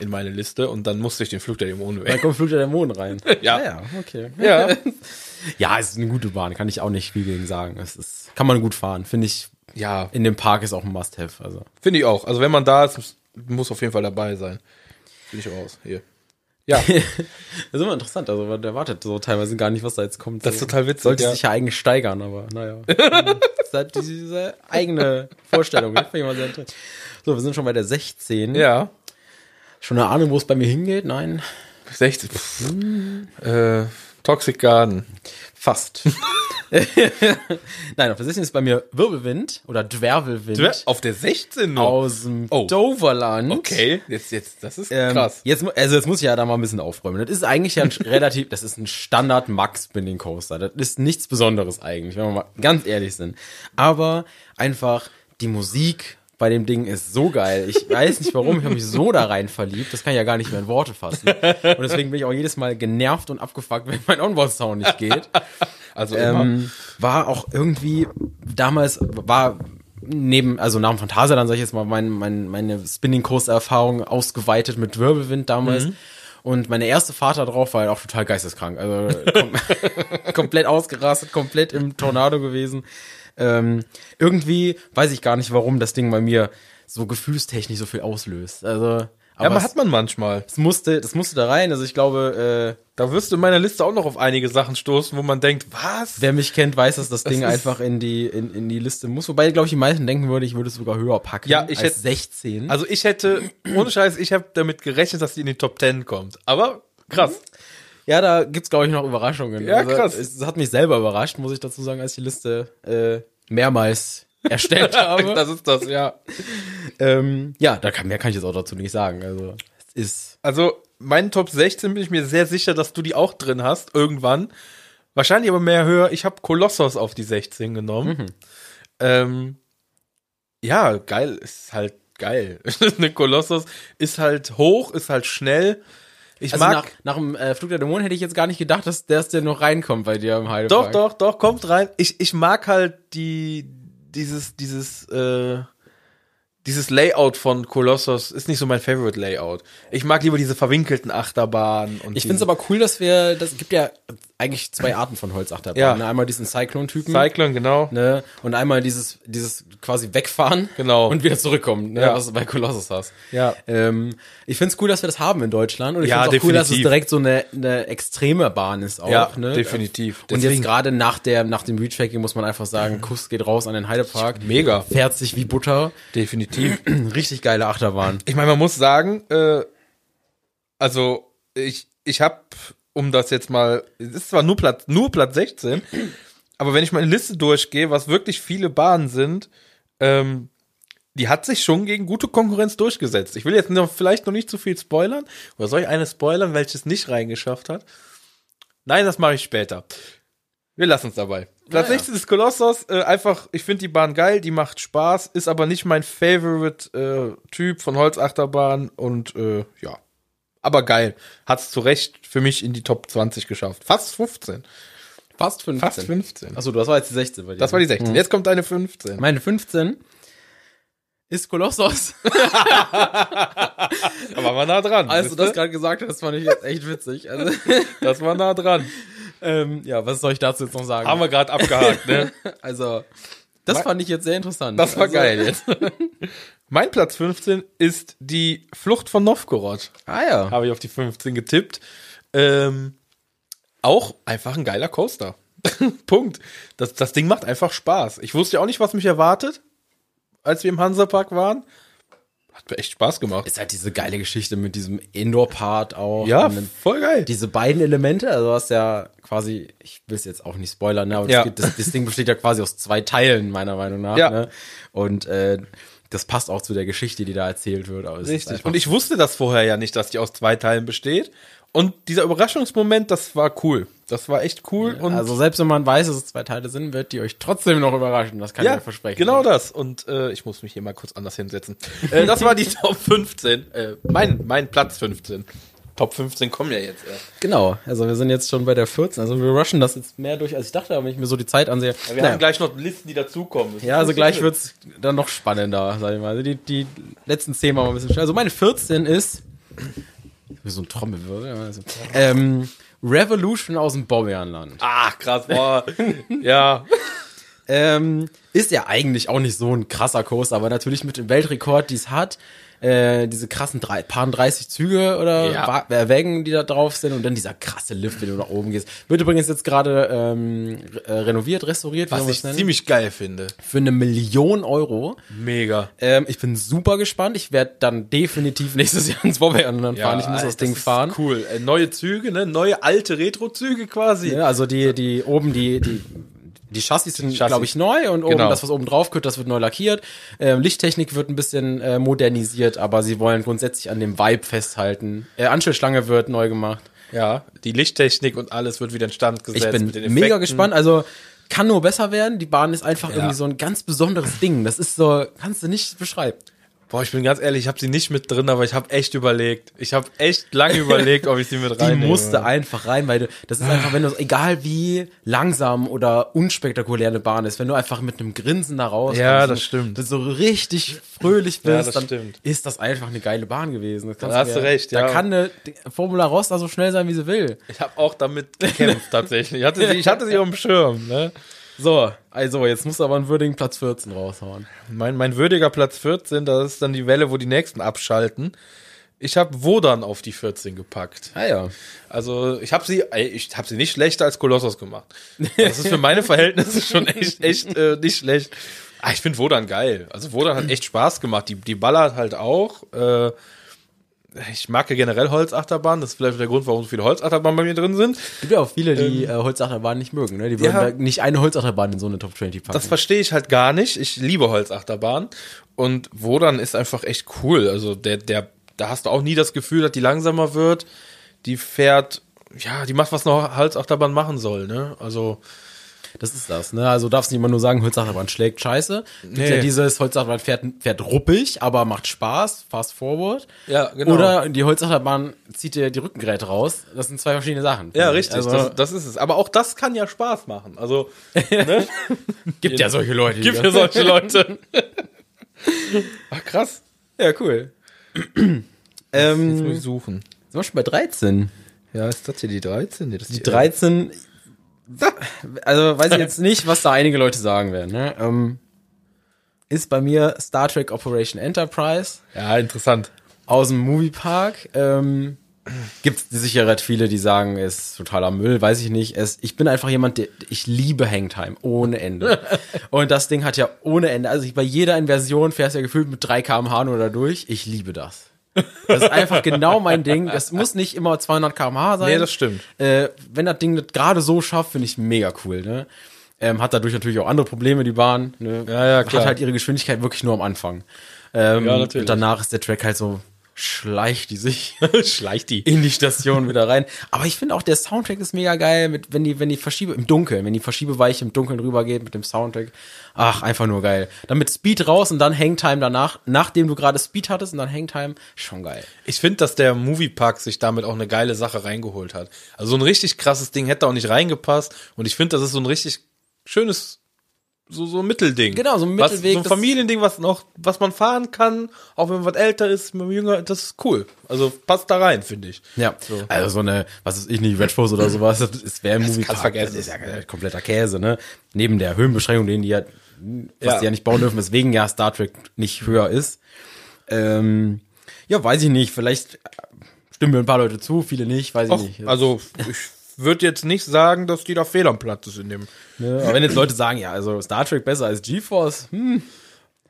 in meine Liste und dann musste ich den Flug der Dämonen weg. kommt Flug der Dämonen rein. [LAUGHS] Ja. ja, okay. [LAUGHS] Ja. [LAUGHS] Ja, es ist eine gute Bahn, kann ich auch nicht viel gegen sagen. Es ist, kann man gut fahren, finde ich. Ja, In dem Park ist auch ein Must-Have, also. finde ich auch. Also wenn man da ist, muss- auf jeden Fall dabei sein. Finde ich auch aus. Hier. Ja, [LAUGHS] Das ist immer interessant, also man erwartet so teilweise gar nicht, was da jetzt kommt. Das ist total witzig, Sollte ja. sich ja eigentlich steigern, aber naja. [LAUGHS] das ist halt diese eigene Vorstellung. Finde ich immer sehr interessant. So, wir sind schon bei der 16. ja. Schon eine Ahnung, wo es bei mir hingeht? Nein. 60. Pff. Äh, Toxic Garden. Fast. [LAUGHS] [LAUGHS] Nein, auf der 16 ist bei mir Wirbelwind oder Dwervelwind Auf der 16 noch. aus dem Oh. Doverland. Okay, jetzt, jetzt, das ist Ähm, krass. Jetzt, also jetzt muss ich ja da mal ein bisschen aufräumen. Das ist eigentlich ja ein [LAUGHS] relativ, das ist ein Standard Max Spinning Coaster. Das ist nichts Besonderes eigentlich, wenn wir mal ganz ehrlich sind. Aber einfach die Musik bei dem Ding ist so geil. Ich weiß nicht warum, ich habe mich so da rein verliebt. Das kann ich ja gar nicht mehr in Worte fassen. Und deswegen bin ich auch jedes Mal genervt und abgefuckt, wenn mein Onboard-Sound nicht geht. Also immer. Ähm, war auch irgendwie, damals war neben, also nach dem Phantasialand, sag ich jetzt mal, mein, mein, meine Spinning-Coaster-Erfahrung ausgeweitet mit Wirbelwind damals. Mhm. Und meine erste Fahrt da drauf war halt auch total geisteskrank. Also kom [LAUGHS] komplett ausgerastet, komplett im Tornado gewesen. Ähm, irgendwie weiß ich gar nicht, warum das Ding bei mir so gefühlstechnisch so viel auslöst. Also, ja, aber aber es, hat man manchmal. es musste, das musste da rein. Also ich glaube, äh, Da wirst du in meiner Liste auch noch auf einige Sachen stoßen, wo man denkt, was? Wer mich kennt, weiß, dass das Ding ist- einfach in die, in, in die Liste muss. Wobei, glaube ich, die meisten denken würde, ich würde es sogar höher packen. Ja, ich als hätte- 16. Also ich hätte, ohne Scheiß, ich habe damit gerechnet, dass die in die Top 10 kommt. Aber krass. Ja, da gibt's glaube ich, noch Überraschungen. Ja, also, krass. Es hat mich selber überrascht, muss ich dazu sagen, als ich die Liste äh, mehrmals erstellt [LAUGHS] habe. das ist das, ja. ähm, ja, da kann, mehr kann ich jetzt auch dazu nicht sagen. Also, es ist. Also, meinen Top 16 bin ich mir sehr sicher, dass du die auch drin hast, irgendwann. Wahrscheinlich aber mehr höher. Ich habe Kolossos auf die 16 genommen. Ähm, ja, geil, ist halt geil. [LAUGHS] Eine Kolossos ist halt hoch, ist halt schnell. Ich Also mag. nach, nach dem äh, Flug der Dämonen hätte ich jetzt gar nicht gedacht, dass der, der noch reinkommt bei dir im doch, Heidepark. doch, doch, kommt rein. Ich, ich mag halt die, dieses, dieses, äh, dieses Layout von Kolossos ist nicht so mein Favorite Layout. Ich mag lieber diese verwinkelten Achterbahnen und Ich finde es aber cool, dass wir, das gibt ja eigentlich zwei [LAUGHS] Arten von Holzachterbahnen. Ja. Ne? Einmal diesen Cyclone-Typen. Cyclone, genau. ne? Und einmal dieses, dieses quasi wegfahren Genau. und wieder zurückkommen, ne? Ja. was du bei Colossus hast. Ja. Ähm, ich find's cool, dass wir das haben in Deutschland und ich Ja, find's auch cool, dass es direkt so eine, eine extreme Bahn ist auch. Ja, ne? definitiv. Und Deswegen- jetzt gerade nach der nach dem Retracking muss man einfach sagen, Kuss geht raus an den Heidepark. Mega. Fährt sich wie Butter. Definitiv. [CLEARS THROAT] Richtig geile Achterbahn. Ich meine, man muss sagen, äh, also ich, ich habe, um das jetzt mal, es ist zwar nur Platz, nur Platz 16, aber wenn ich meine Liste durchgehe, was wirklich viele Bahnen sind, ähm, die hat sich schon gegen gute Konkurrenz durchgesetzt. Ich will jetzt noch, vielleicht noch nicht zu viel spoilern. Oder soll ich eine spoilern, welches nicht reingeschafft hat? Nein, das mache ich später. Wir lassen es dabei. Platz Ja, ja. 16 ist Kolossos. Äh, einfach, ich finde die Bahn geil, die macht Spaß, ist aber nicht mein Favorite äh, Typ von Holzachterbahn und äh, ja. Aber geil. Hat's zu Recht für mich in die Top 20 geschafft. Fast 15. Fast 15. Fast 15. Achso, das war jetzt die 16 bei dir. Das war die 16. Jetzt kommt eine 15. Meine 15 ist Kolossos. [LAUGHS] Da waren wir nah dran. Als du das gerade gesagt hast, fand ich jetzt echt witzig. Also, [LAUGHS] das war nah dran. ähm, ja, was soll ich dazu jetzt noch sagen? Haben wir gerade abgehakt, ne? [LAUGHS] Also, das fand ich jetzt sehr interessant. Das war also, geil jetzt. Mein Platz 15 ist die Flucht von Novgorod. Ah ja. Habe ich auf die 15 getippt. Ähm, auch einfach ein geiler Coaster. [LAUGHS] Punkt. Das, das Ding macht einfach Spaß. Ich wusste ja auch nicht, was mich erwartet, als wir im Hansapark waren. Hat mir echt Spaß gemacht. Ist halt diese geile Geschichte mit diesem Indoor-Part auch. Ja, voll geil. diese beiden Elemente, also du hast ja quasi, ich will es jetzt auch nicht spoilern, ne, aber Ja. das, das Ding besteht ja quasi aus zwei Teilen, meiner Meinung nach. Ja. Ne? Und äh, das passt auch zu der Geschichte, die da erzählt wird. Richtig. Und ich wusste das vorher ja nicht, dass die aus zwei Teilen besteht. Und dieser Überraschungsmoment, das war cool. Das war echt cool. Und also selbst wenn man weiß, dass es zwei Teile sind, wird die euch trotzdem noch überraschen. Das kann ich ja, mir versprechen. genau das. Und äh, ich muss mich hier mal kurz anders hinsetzen. äh, das war die [LAUGHS] Top 15. Äh, mein, mein Platz 15. Top 15 kommen ja jetzt erst. Genau, also wir sind jetzt schon bei der 14. Also wir rushen das jetzt mehr durch, als ich dachte, aber wenn ich mir so die Zeit ansehe. Wir naja. haben gleich noch Listen, die dazukommen. Das Ja, also gleich so wird's dann noch spannender, sag ich mal. Also die, die letzten zehn machen wir ein bisschen schnell. Also meine 14 ist wie so ein Trommelwirbel. ja, Also, ähm, Revolution aus dem Bobbejahnland. Ach, krass, boah. [LAUGHS] ja. Ähm, ist ja eigentlich auch nicht so ein krasser Coaster, aber natürlich mit dem Weltrekord, die es hat, äh, diese krassen drei, paar 30 Züge oder Ja. Wägen, die da drauf sind und dann dieser krasse Lift, wenn du nach oben gehst. Wird übrigens jetzt gerade ähm, äh, renoviert, restauriert, Was ich ziemlich geil finde. für eine Million Euro. Mega. Ähm, ich bin super gespannt. Ich werde dann definitiv nächstes Jahr ins Bobbejahnland fahren. Ich muss das Ding ist fahren. Cool. Äh, neue Züge, ne? Neue alte Retro-Züge quasi. Ja, also die, die oben die, die, die Chassis sind, glaube ich, neu und oben Genau. das, was oben drauf gehört, das wird neu lackiert. Ähm, Lichttechnik wird ein bisschen äh, modernisiert, aber sie wollen grundsätzlich an dem Vibe festhalten. Äh, Anschlussschlange wird neu gemacht. Ja, die Lichttechnik und alles wird wieder in Stand gesetzt. Ich bin mega gespannt. Also kann nur besser werden. Die Bahn ist einfach irgendwie so ein ganz besonderes Ding. Das ist so, kannst du nicht beschreiben. Boah, ich bin ganz ehrlich, ich habe sie nicht mit drin, aber ich habe echt überlegt. Ich habe echt lange überlegt, ob ich sie mit [LAUGHS] Die reinnehme. musste einfach rein, weil du, das ist einfach, wenn du, egal wie langsam oder unspektakulär eine Bahn ist, wenn du einfach mit einem Grinsen da raus Ja, das stimmt. du so richtig fröhlich bist, Ja, das dann stimmt. ist das einfach eine geile Bahn gewesen. Das Da hast du recht, Da ja. kann eine Formula Rossa so schnell sein, wie sie will. Ich habe auch damit gekämpft tatsächlich. Ich hatte sie, ich hatte sie auf dem Schirm. Ne? So, also jetzt musst du aber einen würdigen Platz 14 raushauen. Mein, mein würdiger Platz 14, das ist dann die Welle, wo die nächsten abschalten. Ich habe Wodan auf die 14 gepackt. Ah ja. Also ich habe sie, ich habe sie nicht schlechter als Kolossos gemacht. Das ist für meine [LAUGHS] Verhältnisse schon echt, echt äh, nicht schlecht. Ah, ich finde Wodan geil. Also Wodan hat echt Spaß gemacht. Die, die ballert halt auch. Äh, ich mag ja generell Holzachterbahnen. Das ist vielleicht der Grund, warum so viele Holzachterbahnen bei mir drin sind. Gibt ja auch viele, die äh, Holzachterbahn nicht mögen, ne? Die würden Ja. nicht eine Holzachterbahn in so eine Top 20 packen. Das verstehe ich halt gar nicht. Ich liebe Holzachterbahn. Und Wodan ist einfach echt cool. Also der, der, da hast du auch nie das Gefühl, dass die langsamer wird. Die fährt, ja, die macht, was eine Holzachterbahn machen soll, ne? Also, Das ist das, ne? Also darfst nicht immer nur sagen, Holzachterbahn schlägt scheiße. Nee. ja dieses Holzachterbahn fährt, fährt ruppig, aber macht Spaß, fast forward. Ja, genau. Oder die Holzachterbahn zieht dir die Rückengeräte raus. Das sind zwei verschiedene Sachen. ja, richtig. Also, das, das ist es. Aber auch das kann ja Spaß machen. Also, [LAUGHS] ne? gibt ja solche Leute. Gibt ja solche Leute. [LAUGHS] Ach, krass. Ja, cool. [CLEARS THROAT] Jetzt muss ähm, ich suchen. sind wir schon bei 13. Ja, ist das hier die 13? Nee, das Die 13, also weiß ich jetzt nicht, was da einige Leute sagen werden, ne? Ähm, ist bei mir Star Trek Operation Enterprise. Ja, interessant. aus dem Moviepark. Ähm, Gibt es sicher viele, die sagen, es ist totaler Müll, weiß ich nicht. Es, ich bin einfach jemand, der, ich liebe Hangtime ohne Ende. [LAUGHS] Und das Ding hat ja ohne Ende, also ich, bei jeder Inversion fährst du ja gefühlt mit 3 km/h nur da durch. Ich liebe das. Das ist einfach genau mein Ding. Das muss nicht immer 200 km/h sein. Nee, das stimmt. Äh, wenn das Ding das gerade so schafft, finde ich mega cool. Ne? Ähm, hat dadurch natürlich auch andere Probleme, die Bahn. Ne? Ja, ja, klar. Hat halt ihre Geschwindigkeit wirklich nur am Anfang. Ähm, Ja, natürlich. Und danach ist der Track halt so, schleicht die sich [LAUGHS] Schleicht die. in die Station wieder rein. Aber ich finde auch, der Soundtrack ist mega geil, mit, wenn die, wenn die Verschiebe, im Dunkeln, wenn die Verschiebeweiche im Dunkeln rübergeht mit dem Soundtrack. Ach, einfach nur geil. Dann mit Speed raus und dann Hangtime danach, nachdem du gerade Speed hattest und dann Hangtime, schon geil. Ich finde, dass der Moviepark sich damit auch eine geile Sache reingeholt hat. Also so ein richtig krasses Ding hätte auch nicht reingepasst. Und ich finde, das ist so ein richtig schönes, so, so ein Mittelding. Genau, so ein was, Mittelweg, So ein Familiending, was noch, was man fahren kann, auch wenn man was älter ist, wenn man jünger, das ist cool. Also passt da rein, finde ich. Ja, also so eine, was ist ich nicht, Red Force oder sowas, das ist wäre im Movie Park. vergessen. Das ist ja kompletter Käse, ne? Neben der Höhenbeschränkung, den die ja, was Ja. die ja nicht bauen dürfen, weswegen ja Star Trek nicht höher ist. Ähm, ja, weiß ich nicht, vielleicht stimmen mir ein paar Leute zu, viele nicht, weiß ich Och, nicht. also ich würde jetzt nicht sagen, dass die da fehl am Platz ist in dem. Ne? Aber wenn jetzt Leute sagen, ja, also Star Trek besser als GeForce, hm,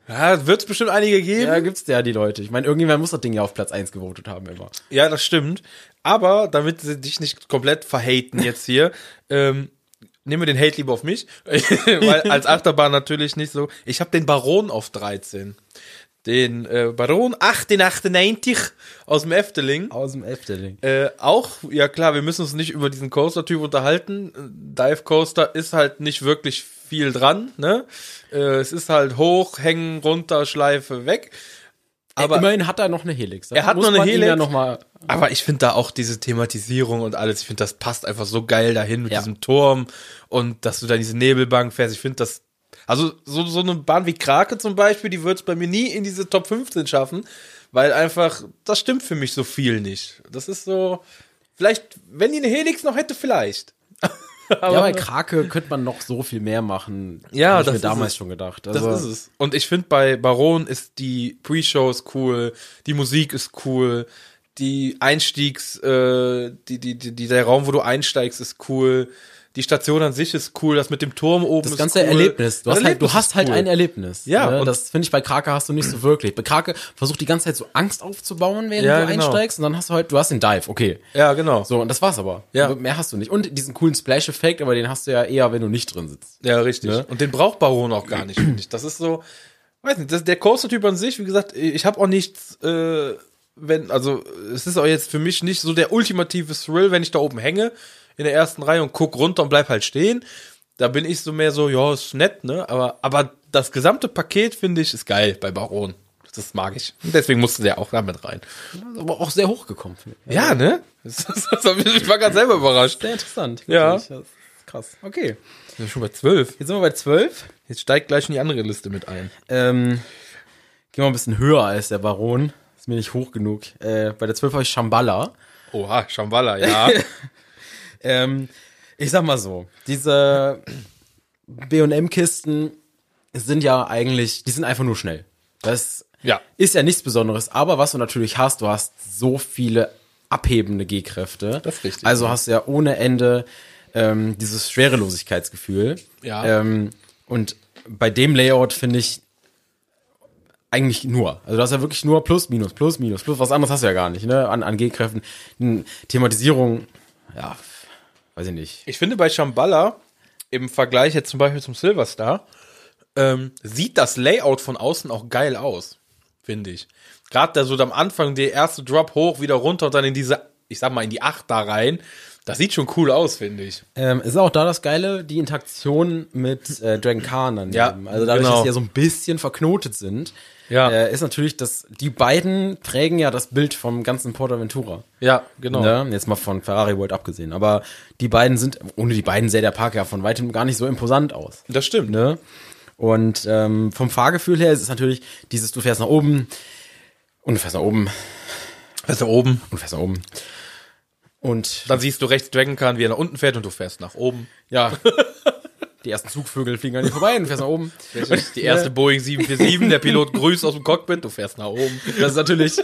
Ja, wird es bestimmt einige geben. ja, gibt's ja die Leute. Ich meine, irgendjemand muss das Ding ja auf Platz 1 gewotet haben immer. Ja, das stimmt. Aber damit sie dich nicht komplett verhaten jetzt hier, [LAUGHS] ähm, nehmen wir den Hate lieber auf mich. [LAUGHS] Weil als Achterbahn natürlich nicht so. Ich habe den Baron auf 13. Den äh, Baron 1898 aus dem Efteling. Aus dem Efteling. Äh, auch, ja klar, wir müssen uns nicht über diesen Coaster-Typ unterhalten. Dive Coaster ist halt nicht wirklich viel dran, ne? Äh, es ist halt hoch, hängen, runter, Schleife, weg. Aber immerhin hat er noch eine Helix. Er hat noch eine Helix. Ja noch mal, Aber ich finde da auch diese Thematisierung und alles, ich finde, das passt einfach so geil dahin mit Ja. diesem Turm und dass du da diese Nebelbank fährst. Ich finde das, also so, so eine Bahn wie Krake zum Beispiel, die wird es bei mir nie in diese Top 15 schaffen, weil einfach, das stimmt für mich so viel nicht. Das ist so, vielleicht, wenn die eine Helix noch hätte, vielleicht. [LAUGHS] ja, bei Krake könnte man noch so viel mehr machen. Ja, Hab ich das mir ist damals es. schon gedacht. Das Also, ist es. Und ich finde, bei Baron ist die Pre-Show ist cool, die Musik ist cool, die Einstiegs, äh, die, die, die, der Raum, wo du einsteigst, ist cool. Die Station an sich ist cool, das mit dem Turm oben Das ist ganze cool. Erlebnis. Du Das hast, halt, Erlebnis du hast halt cool. ein Erlebnis. Ja, Ne? und- das finde ich bei Krake hast du nicht so wirklich. Bei Krake versucht die ganze Zeit so Angst aufzubauen, während Ja, du genau. einsteigst. Und dann hast du halt, du hast den Dive, okay. Ja, genau. So, und das war's aber. Ja. Mehr hast du nicht. Und diesen coolen Splash-Effekt, aber den hast du ja eher, wenn du nicht drin sitzt. Ja, richtig. Ne? Und den braucht Baron auch gar nicht, finde ich. Das ist so, weiß nicht, das, der Coaster-Typ an sich, wie gesagt, ich habe auch nichts, äh, wenn, also es ist auch jetzt für mich nicht so der ultimative Thrill, wenn ich da oben hänge in der ersten Reihe und guck runter und bleib halt stehen. Da bin ich so mehr so, ja, ist nett, ne? Aber, aber das gesamte Paket finde ich ist geil bei Baron. Das mag ich. Und deswegen musste der auch damit rein. aber auch sehr hochgekommen. finde ich. Ja, ne? Das, das, das, ich war gerade selber überrascht. Sehr interessant. Ja. wirklich. Das ist krass. Okay. Wir sind schon bei zwölf. Jetzt sind wir bei 12. Jetzt steigt gleich in die andere Liste mit ein. Ähm, gehen wir ein bisschen höher als der Baron. Ist mir nicht hoch genug. Äh, bei der 12 habe ich Shambhala. Oha, Shambhala, ja. [LAUGHS] Ähm, ich sag mal so, diese B&M-Kisten sind ja eigentlich, die sind einfach nur schnell. Das Ja. ist ja nichts Besonderes. Aber was du natürlich hast, du hast so viele abhebende G-Kräfte. Das ist richtig, Also ja. hast du ja ohne Ende ähm, dieses Schwerelosigkeitsgefühl. Ja. Ähm, und bei dem Layout finde ich eigentlich nur. Also du hast ja wirklich nur Plus, Minus, Plus, Minus, Plus. Was anderes hast du ja gar nicht, ne? An, an G-Kräften. Thematisierung, ja, weiß ich nicht. Ich finde bei Shambhala im Vergleich jetzt zum Beispiel zum Silverstar ähm, sieht das Layout von außen auch geil aus, finde ich. Gerade da so am Anfang der erste Drop hoch, wieder runter und dann in diese, ich sag mal, in die Acht da rein. Das sieht schon cool aus, finde ich. Ähm, ist auch da das Geile, die Interaktion mit äh, Dragon Khan daneben. Ja, also dadurch, genau. dass die ja so ein bisschen verknotet sind, Ja. äh, ist natürlich, dass die beiden prägen ja das Bild vom ganzen Portaventura. Ja, genau. Ne? Jetzt mal von Ferrari World abgesehen. Aber die beiden sind, ohne die beiden sähe der Park ja von weitem gar nicht so imposant aus. Das stimmt. Ne? Und ähm, vom Fahrgefühl her ist es natürlich dieses, du fährst nach oben und du fährst nach oben ist da oben. und du fährst nach oben. Und Dann siehst du rechts Dragon Khan, wie er nach unten fährt und du fährst nach oben. ja, [LAUGHS] die ersten Zugvögel fliegen an dir vorbei und du fährst nach oben. Die erste Boeing 747, der Pilot grüßt aus dem Cockpit, du fährst nach oben. Das ist natürlich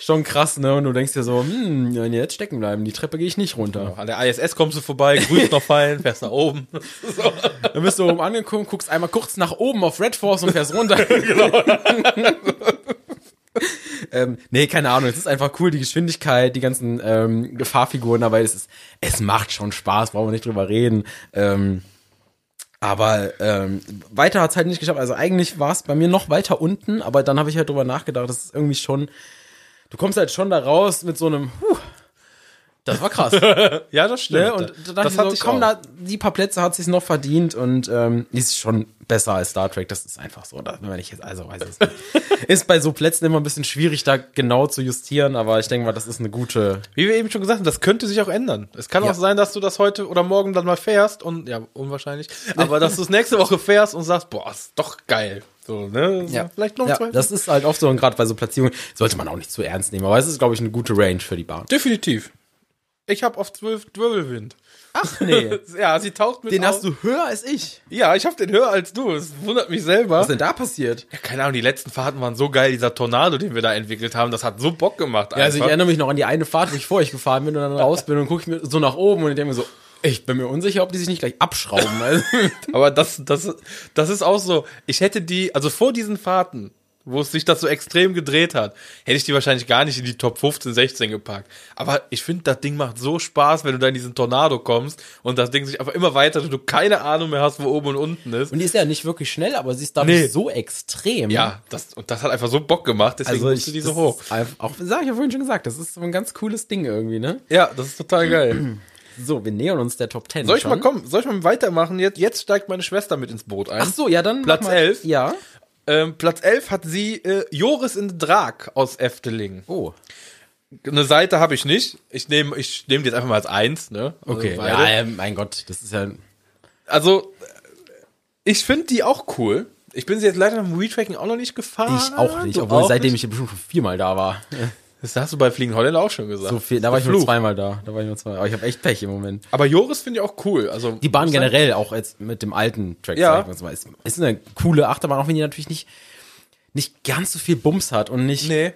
schon krass, ne? Und du denkst dir so, hm, wenn jetzt stecken bleiben, die Treppe gehe ich nicht runter. An der ISS kommst du vorbei, grüßt noch fallen, fährst nach oben. [LAUGHS] Dann bist du oben angekommen, guckst einmal kurz nach oben auf Red Force und fährst runter. [LAUGHS] [LAUGHS] ähm, nee, keine Ahnung. Es ist einfach cool, die Geschwindigkeit, die ganzen ähm, Fahrfiguren, aber es ist, es macht schon Spaß, brauchen wir nicht drüber reden. Ähm, aber ähm, weiter hat's halt nicht geschafft. Also eigentlich war es bei mir noch weiter unten, aber dann habe ich halt drüber nachgedacht, das ist irgendwie schon. Du kommst halt schon da raus mit so einem, huh, das war krass. [LAUGHS] Ja, das stimmt. Ne? Und da dachte das ich so, komm, auch. da, die paar Plätze hat sich noch verdient und ähm, ist schon besser als Star Trek. Das ist einfach so. Da, wenn ich jetzt, also weiß ich es nicht. [LAUGHS] Ist bei so Plätzen immer ein bisschen schwierig, da genau zu justieren, aber ich denke mal, das ist eine gute. Wie wir eben schon gesagt haben, das könnte sich auch ändern. Es kann Ja. auch sein, dass du das heute oder morgen dann mal fährst und, ja, unwahrscheinlich, [LAUGHS] aber dass du es nächste Woche fährst und sagst, boah, ist doch geil. So, ne? So, Vielleicht noch ja, zwei. das ist halt oft so und gerade bei so Platzierungen sollte man auch nicht zu ernst nehmen. Aber es ist, glaube ich, eine gute Range für die Bahn. Definitiv. Ich habe auf 12 Wirbelwind. Ach nee. [LAUGHS] Ja, sie taucht mit Den auf. hast du höher als ich. Ja, ich habe den höher als du. Es wundert mich selber. Was ist denn da passiert? Ja, keine Ahnung, die letzten Fahrten waren so geil. Dieser Tornado, den wir da entwickelt haben, das hat so Bock gemacht. Ja, also ich erinnere mich noch an die eine Fahrt, wo ich vor euch gefahren bin und dann raus bin und gucke ich mir so nach oben und ich denke mir so, ich bin mir unsicher, ob die sich nicht gleich abschrauben. [LAUGHS] Also, Aber das, das, das ist auch so. Ich hätte die, also vor diesen Fahrten, wo es sich das so extrem gedreht hat, hätte ich die wahrscheinlich gar nicht in die Top 15, 16 gepackt. Aber ich finde, das Ding macht so Spaß, wenn du da in diesen Tornado kommst und das Ding sich einfach immer weiter, du keine Ahnung mehr hast, wo oben und unten ist. und die ist ja nicht wirklich schnell, aber sie ist dadurch Nee. so extrem. Ja, das, und das hat einfach so Bock gemacht, deswegen also musste ich, die so hoch. Einfach, auch, sag ich ja vorhin schon gesagt, das ist so ein ganz cooles Ding irgendwie, ne? Ja, das ist total geil. [CLEARS THROAT] So, wir nähern uns der Top 10 Soll ich schon. mal kommen? Soll ich mal weitermachen? Jetzt, jetzt steigt meine Schwester mit ins Boot ein. Ach so, ja, dann Platz mach mal, 11. Ja. Ähm, Platz 11 hat sie äh, Joris in Drag aus Efteling. Oh, Eine Seite habe ich nicht. Ich nehme ich nehm die jetzt einfach mal als eins. Ne? Also okay. beide. ja, ähm, mein Gott, das ist ja Also, äh, ich finde die auch cool. Ich bin sie jetzt leider beim Retracking auch noch nicht gefahren. ich auch nicht, Du obwohl auch seitdem nicht? ich bestimmt schon viermal da war. [LAUGHS] Das hast du bei Fliegen Holländer auch schon gesagt. So viel, da war ich nur Fluch. zweimal da. Da war ich nur zweimal. Aber ich habe echt Pech im Moment. Aber Joris finde ich auch cool. Also Die Bahn generell, auch jetzt mit dem alten Track, Ja. sag ich mal, ist, ist eine coole Achterbahn, auch wenn die natürlich nicht, nicht ganz so viel Bums hat und nicht, Nee.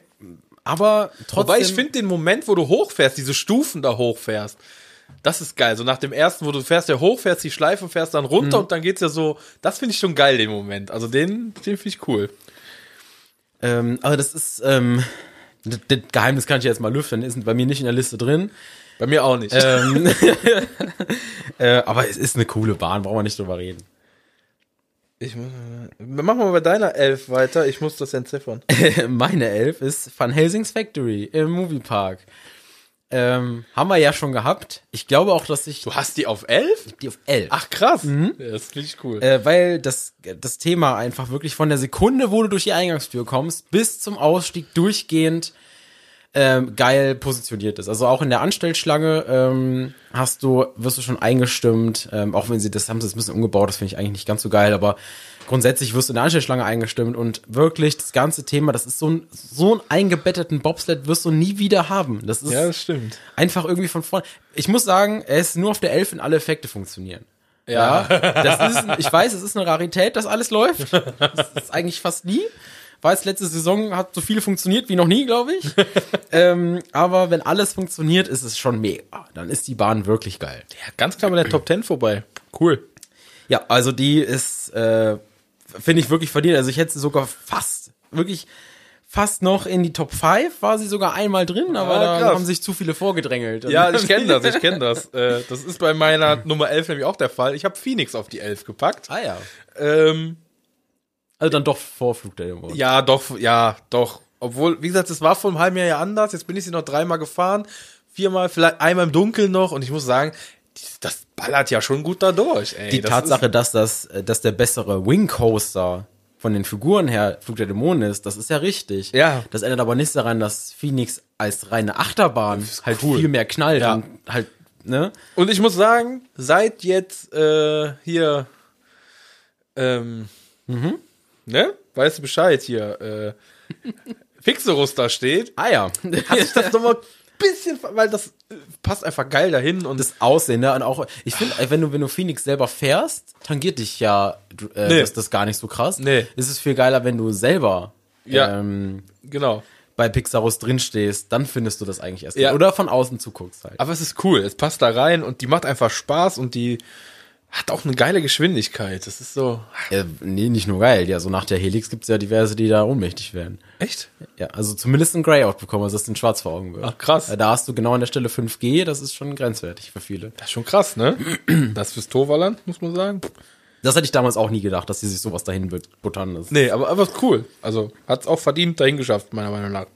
aber trotzdem. Wobei ich finde den Moment, wo du hochfährst, diese Stufen da hochfährst, das ist geil. So nach dem ersten, wo du fährst ja hoch, fährst die Schleife, fährst dann runter Mhm. und dann geht's ja so. Das finde ich schon geil, den Moment. Also den, den finde ich cool. Ähm, aber das ist, ähm, das, das Geheimnis kann ich jetzt mal lüften, ist bei mir nicht in der Liste drin. Bei mir auch nicht. Ähm, [LAUGHS] [LAUGHS] äh, aber es ist eine coole Bahn, brauchen wir nicht drüber reden. Ich, muss- machen wir mal bei deiner Elf weiter. Ich muss das entziffern. [LAUGHS] Meine Elf ist Van Helsing's Factory im Moviepark. Ähm, haben wir ja schon gehabt. Ich glaube auch, dass ich Du hast die auf elf? die auf 11. Ach krass. Ja, das finde ich cool. Äh, weil das, das Thema einfach wirklich von der Sekunde, wo du durch die Eingangstür kommst, bis zum Ausstieg durchgehend ähm, geil positioniert ist. Also auch in der Anstellschlange ähm, hast du, wirst du schon eingestimmt, ähm, auch wenn sie das haben sie das ein bisschen umgebaut, das finde ich eigentlich nicht ganz so geil, aber grundsätzlich wirst du in der Anstellschlange eingestimmt und wirklich das ganze Thema, das ist so ein so ein eingebetteten Bobsled wirst du nie wieder haben. Das ist ja, das stimmt. einfach irgendwie von vorne. Ich muss sagen, er ist nur auf der 11 und alle Effekte funktionieren. Ja. Das ist, ich weiß, es ist eine Rarität, dass alles läuft. Das ist eigentlich fast nie. Weiß, letzte Saison hat so viel funktioniert wie noch nie, glaube ich. ähm, aber wenn alles funktioniert, ist es schon mega. Dann ist die Bahn wirklich geil. Ja, ganz klar mit der Top 10 vorbei. Cool. Ja, also die ist, äh, finde ich wirklich verdient. Also ich hätte sie sogar fast, wirklich fast noch in die Top 5 war sie sogar einmal drin, aber Ah, da haben sich zu viele vorgedrängelt. Ja, ich kenne das, ich kenne das. [LAUGHS] Äh, das ist bei meiner Nummer 11 nämlich auch der Fall. Ich habe Phoenix auf die 11 gepackt. Ah ja. Ähm, Also dann doch vor Flug der Junge. ja, doch, ja, doch. Obwohl, wie gesagt, es war vor einem halben Jahr ja anders. Jetzt bin ich sie noch dreimal gefahren. Viermal, vielleicht einmal im Dunkeln noch. Und ich muss sagen, das ballert ja schon gut da durch. Ey. die das Tatsache, dass das, äh, dass der bessere Wing Coaster von den Figuren her Flug der Dämonen ist, das ist ja richtig. Ja. Das ändert aber nichts daran, dass Phoenix als reine Achterbahn halt cool. viel mehr knallt Ja. und halt, ne? Und ich muss sagen, seit jetzt äh, hier, ähm, ne? Weißt du Bescheid hier, äh, [LAUGHS] Fixerus da steht, Ah ja. hat sich das nochmal bisschen, weil das äh, passt einfach geil dahin und das Aussehen, ne? Und auch, ich finde, wenn du, wenn du Phoenix selber fährst, tangiert dich ja äh, Nee. das, das gar nicht so krass. Nee. Es ist viel geiler, wenn du selber Ja. ähm, genau. bei Pixarus drinstehst, dann findest du das eigentlich erst. Ja. Oder von außen zuguckst halt. Aber es ist cool, es passt da rein und die macht einfach Spaß und die hat auch eine geile Geschwindigkeit. Das ist so, Äh, nee, nicht nur geil. Ja, so nach der Helix gibt's ja diverse, die da ohnmächtig werden. echt? Ja, also zumindest ein Grayout bekommen, also dass es in schwarz vor Augen wird. Ach, krass. Da hast du genau an der Stelle 5G, das ist schon grenzwertig für viele. Das ist schon krass, ne? Das fürs Toverland, muss man sagen. Das hätte ich damals auch nie gedacht, dass sie sich sowas dahin buttern. Das Nee, aber, aber ist cool. Also hat's auch verdient dahin geschafft, meiner Meinung nach.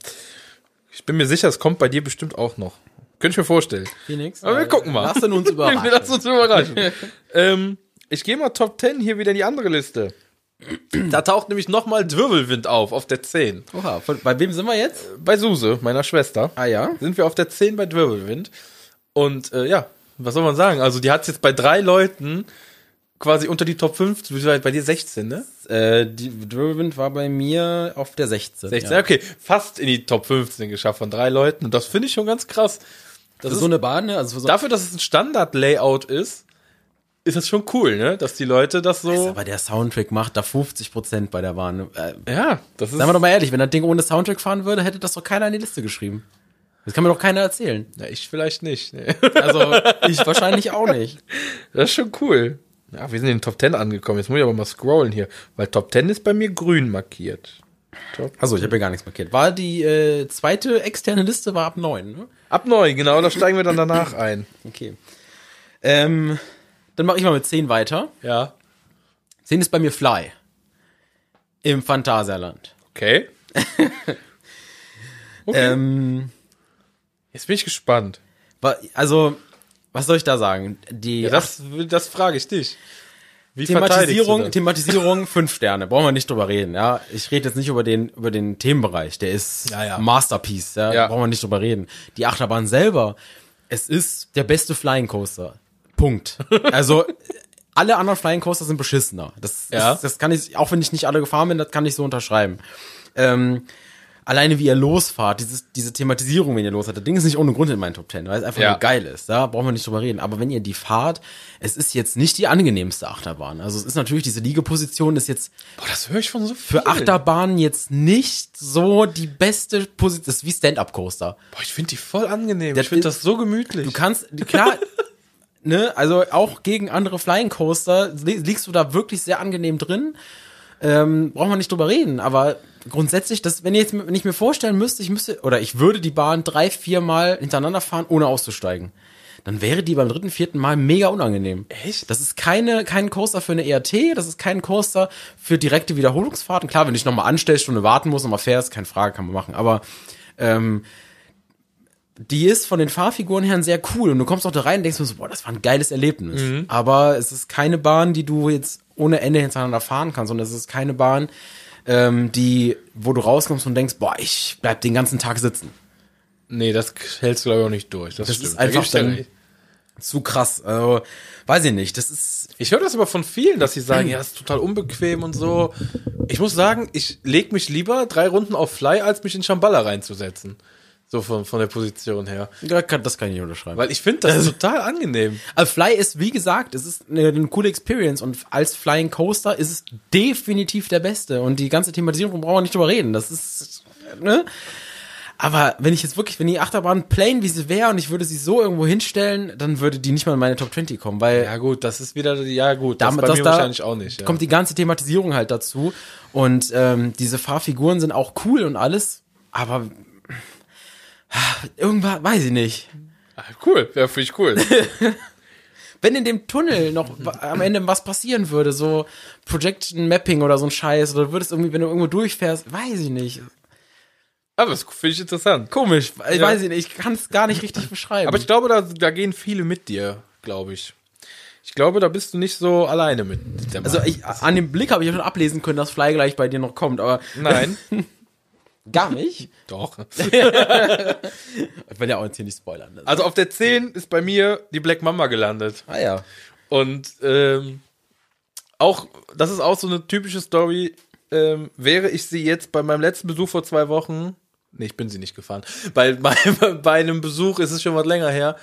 Ich bin mir sicher, es kommt bei dir bestimmt auch noch. Könnte ich mir vorstellen. Phoenix. Aber wir gucken mal. Lassen [LAUGHS] uns überraschen. lassen uns überraschen. ähm, ich gehe mal Top 10 hier wieder in die andere Liste. Da taucht nämlich nochmal Wirbelwind auf, auf der 10. Oha, von, bei wem sind wir jetzt? Bei Suse, meiner Schwester, Ah ja. sind wir auf der 10 bei Wirbelwind. Und äh, ja, was soll man sagen? Also die hat's jetzt bei drei Leuten quasi unter die Top 5, bei dir 16, ne? Äh, die Wirbelwind war bei mir auf der 16. 16, Ja. okay, fast in die Top 15 geschafft von drei Leuten. Und das finde ich schon ganz krass. Das Für ist, so eine Bahn, ne? Also so dafür, dass es ein Standard-Layout ist, ist es schon cool, ne? Dass die Leute das so. aber der Soundtrack macht da 50% bei der Bahn. Äh, ja, das ist. Seien wir doch mal ehrlich, wenn das Ding ohne Soundtrack fahren würde, hätte das doch keiner in die Liste geschrieben. Das kann mir doch keiner erzählen. Ja, ich vielleicht nicht. Ne? [LAUGHS] Also, ich wahrscheinlich auch nicht. Das ist schon cool. Ja, wir sind in den Top 10 angekommen. Jetzt muss ich aber mal scrollen hier, weil Top 10 ist bei mir grün markiert. Also, ich habe ja gar nichts markiert. War die äh, zweite externe Liste war ab 9, ne? Ab 9, genau, da steigen wir dann danach ein. Okay. Ähm, dann mache ich mal mit 10 weiter. Ja. 10 ist bei mir Fly. Im Phantasialand. Okay. [LAUGHS] okay. Ähm, Jetzt bin ich gespannt. also, was soll ich da sagen? Die Ja, das, das frage ich dich. Wie Thematisierung, Thematisierung, [LAUGHS] fünf Sterne. Brauchen wir nicht drüber reden, ja. Ich rede jetzt nicht über den, über den Themenbereich. Der ist Ja, ja. Masterpiece, ja. Ja. Brauchen wir nicht drüber reden. Die Achterbahn selber, es ist der beste Flying Coaster. Punkt. Also, [LAUGHS] alle anderen Flying Coaster sind beschissener. Das, Ja. ist, das kann ich, auch wenn ich nicht alle gefahren bin, das kann ich so unterschreiben. Ähm, alleine wie ihr losfahrt, dieses, diese Thematisierung, wenn ihr losfahrt, das Ding ist nicht ohne Grund in meinen Top Ten, weil es einfach Ja. nur geil ist. Da brauchen wir nicht drüber reden. Aber wenn ihr die fahrt, es ist jetzt nicht die angenehmste Achterbahn. Also es ist natürlich, diese Liegeposition ist jetzt? Boah, das höre ich von so für vielen. Achterbahnen jetzt nicht so die beste Position. Das ist wie Stand-Up-Coaster. Boah, ich finde die voll angenehm. Das ich finde das so gemütlich. Du kannst, klar, [LAUGHS] ne, also auch gegen andere Flying Coaster li- liegst du da wirklich sehr angenehm drin. Ähm, brauchen wir nicht drüber reden, aber grundsätzlich, das, wenn, ihr jetzt, wenn ich mir vorstellen müsste, ich müsste, oder ich würde die Bahn drei, vier Mal hintereinander fahren, ohne auszusteigen, dann wäre die beim dritten, vierten Mal mega unangenehm. Echt? Das ist keine, kein Coaster für eine ERT, das ist kein Coaster für direkte Wiederholungsfahrten. Klar, wenn du dich nochmal anstellst, Stunde warten musst, nochmal fährst, keine Frage, kann man machen, aber ähm, die ist von den Fahrfiguren her sehr cool und du kommst auch da rein und denkst mir so, boah, das war ein geiles Erlebnis. Mhm. Aber es ist keine Bahn, die du jetzt ohne Ende hintereinander fahren kannst, sondern es ist keine Bahn, ähm, die, wo du rauskommst und denkst, boah, ich bleib den ganzen Tag sitzen. Nee, das hältst du, glaube ich, auch nicht durch. Das, Das stimmt. ist Da einfach dir dann zu krass. Also, weiß ich nicht. Das ist, Ich höre das aber von vielen, dass sie sagen, ja, das ist total unbequem und so. Ich muss sagen, ich leg mich lieber drei Runden auf Fly, als mich in Shambhala reinzusetzen. So von, von der Position her. ja, kann- das kann ich nicht unterschreiben. Weil ich finde das total angenehm. Also Fly ist, wie gesagt, es ist eine, eine coole Experience und als Flying Coaster ist es definitiv der beste und die ganze Thematisierung brauchen wir nicht drüber reden. Das ist, ne? Aber wenn ich jetzt wirklich, wenn die Achterbahn plain wie sie wäre und ich würde sie so irgendwo hinstellen, dann würde die nicht mal in meine Top 20 kommen, weil Ja gut, das ist wieder, ja gut, das damit- das da wahrscheinlich auch nicht. Ja. kommt die ganze Thematisierung halt dazu und ähm, diese Fahrfiguren sind auch cool und alles, aber ah, irgendwann, weiß ich nicht. Ah, cool, ja, finde ich cool. [LAUGHS] wenn in dem Tunnel noch am Ende was passieren würde, so Projection Mapping oder so ein Scheiß, oder würdest irgendwie, wenn du irgendwo durchfährst, weiß ich nicht. aber das finde ich interessant. Komisch, ich Ja. weiß ich nicht, ich kann es gar nicht richtig beschreiben. Aber ich glaube, da, da gehen viele mit dir, glaube ich. Ich glaube, da bist du nicht so alleine mit also ich, an dem Blick habe ich ja schon ablesen können, dass Fly gleich bei dir noch kommt, aber Nein, [LAUGHS] gar nicht. [LAUGHS] doch. Ich will ja auch jetzt hier nicht spoilern. ne? Also auf der 10 ist bei mir die Black Mamba gelandet. ah ja. Und ähm, auch, das ist auch so eine typische Story. Ähm, wäre ich sie jetzt bei meinem letzten Besuch vor zwei Wochen, nee, ich bin sie nicht gefahren, bei, [LAUGHS] bei, bei einem Besuch ist es schon was länger her,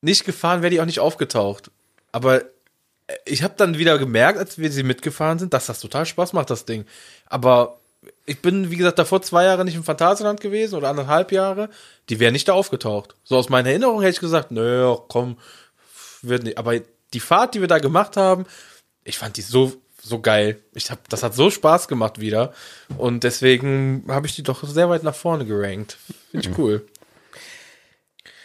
nicht gefahren, wäre die auch nicht aufgetaucht. Aber äh, ich habe dann wieder gemerkt, als wir sie mitgefahren sind, dass das total Spaß macht, das Ding. Aber ich bin, wie gesagt, davor zwei Jahre nicht im Phantasialand gewesen oder anderthalb Jahre. Die wäre nicht da aufgetaucht. So aus meiner Erinnerung hätte ich gesagt, nö, komm, wird nicht. Aber die Fahrt, die wir da gemacht haben, ich fand die so so geil. Ich hab, das hat so Spaß gemacht wieder und deswegen habe ich die doch sehr weit nach vorne gerankt. Finde ich cool.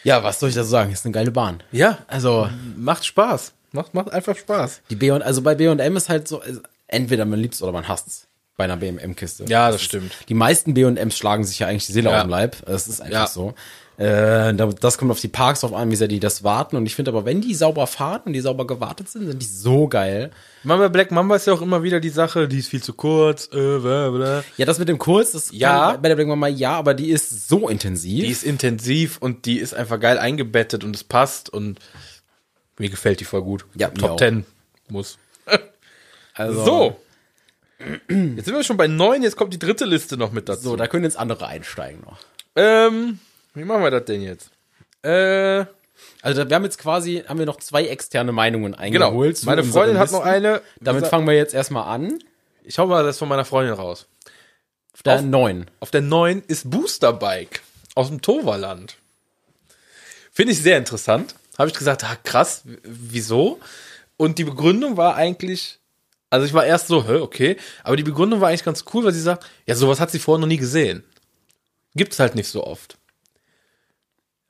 Ja, was soll ich da sagen? Ist eine geile Bahn. Ja, Also, macht Spaß. Macht macht einfach Spaß. die B und, also bei B&M ist halt so, also entweder man liebt's oder man hasst's. Bei einer B&M-Kiste. Ja, das stimmt. Die meisten B&Ms schlagen sich ja eigentlich die Seele Ja. aus dem Leib. Das ist einfach Ja. so. Äh, da- das kommt auf die Parks drauf an, wie sehr die das warten. Und ich finde aber, wenn die sauber fahren und die sauber gewartet sind, sind die so geil. Mama Black Mamba ist ja auch immer wieder die Sache, die ist viel zu kurz. Äh, bla, bla. Ja, das mit dem Kurz, das Ja. kann bei der Black Mama ja, aber die ist so intensiv. Die ist intensiv und die ist einfach geil eingebettet und es passt und mir gefällt die voll gut. Ja, Top auch. 10 muss. [LAUGHS] also, So. Jetzt sind wir schon bei neun, jetzt kommt die dritte Liste noch mit dazu. So, da können jetzt andere einsteigen noch. Ähm, wie machen wir das denn jetzt? Äh, Also wir haben jetzt quasi, haben wir noch zwei externe Meinungen genau. eingeholt. zu Meine Freundin hat Listen. noch eine. Damit fangen wir jetzt erstmal an. Ich hau mal das von meiner Freundin raus. Auf der Auf- neun. Auf der neuen ist Boosterbike aus dem Toverland. Finde ich sehr interessant. Habe ich gesagt, ah, krass, wieso? Und die Begründung war eigentlich, also ich war erst so, hä, okay, aber die Begründung war eigentlich ganz cool, weil sie sagt, ja, sowas hat sie vorher noch nie gesehen. Gibt's halt nicht so oft.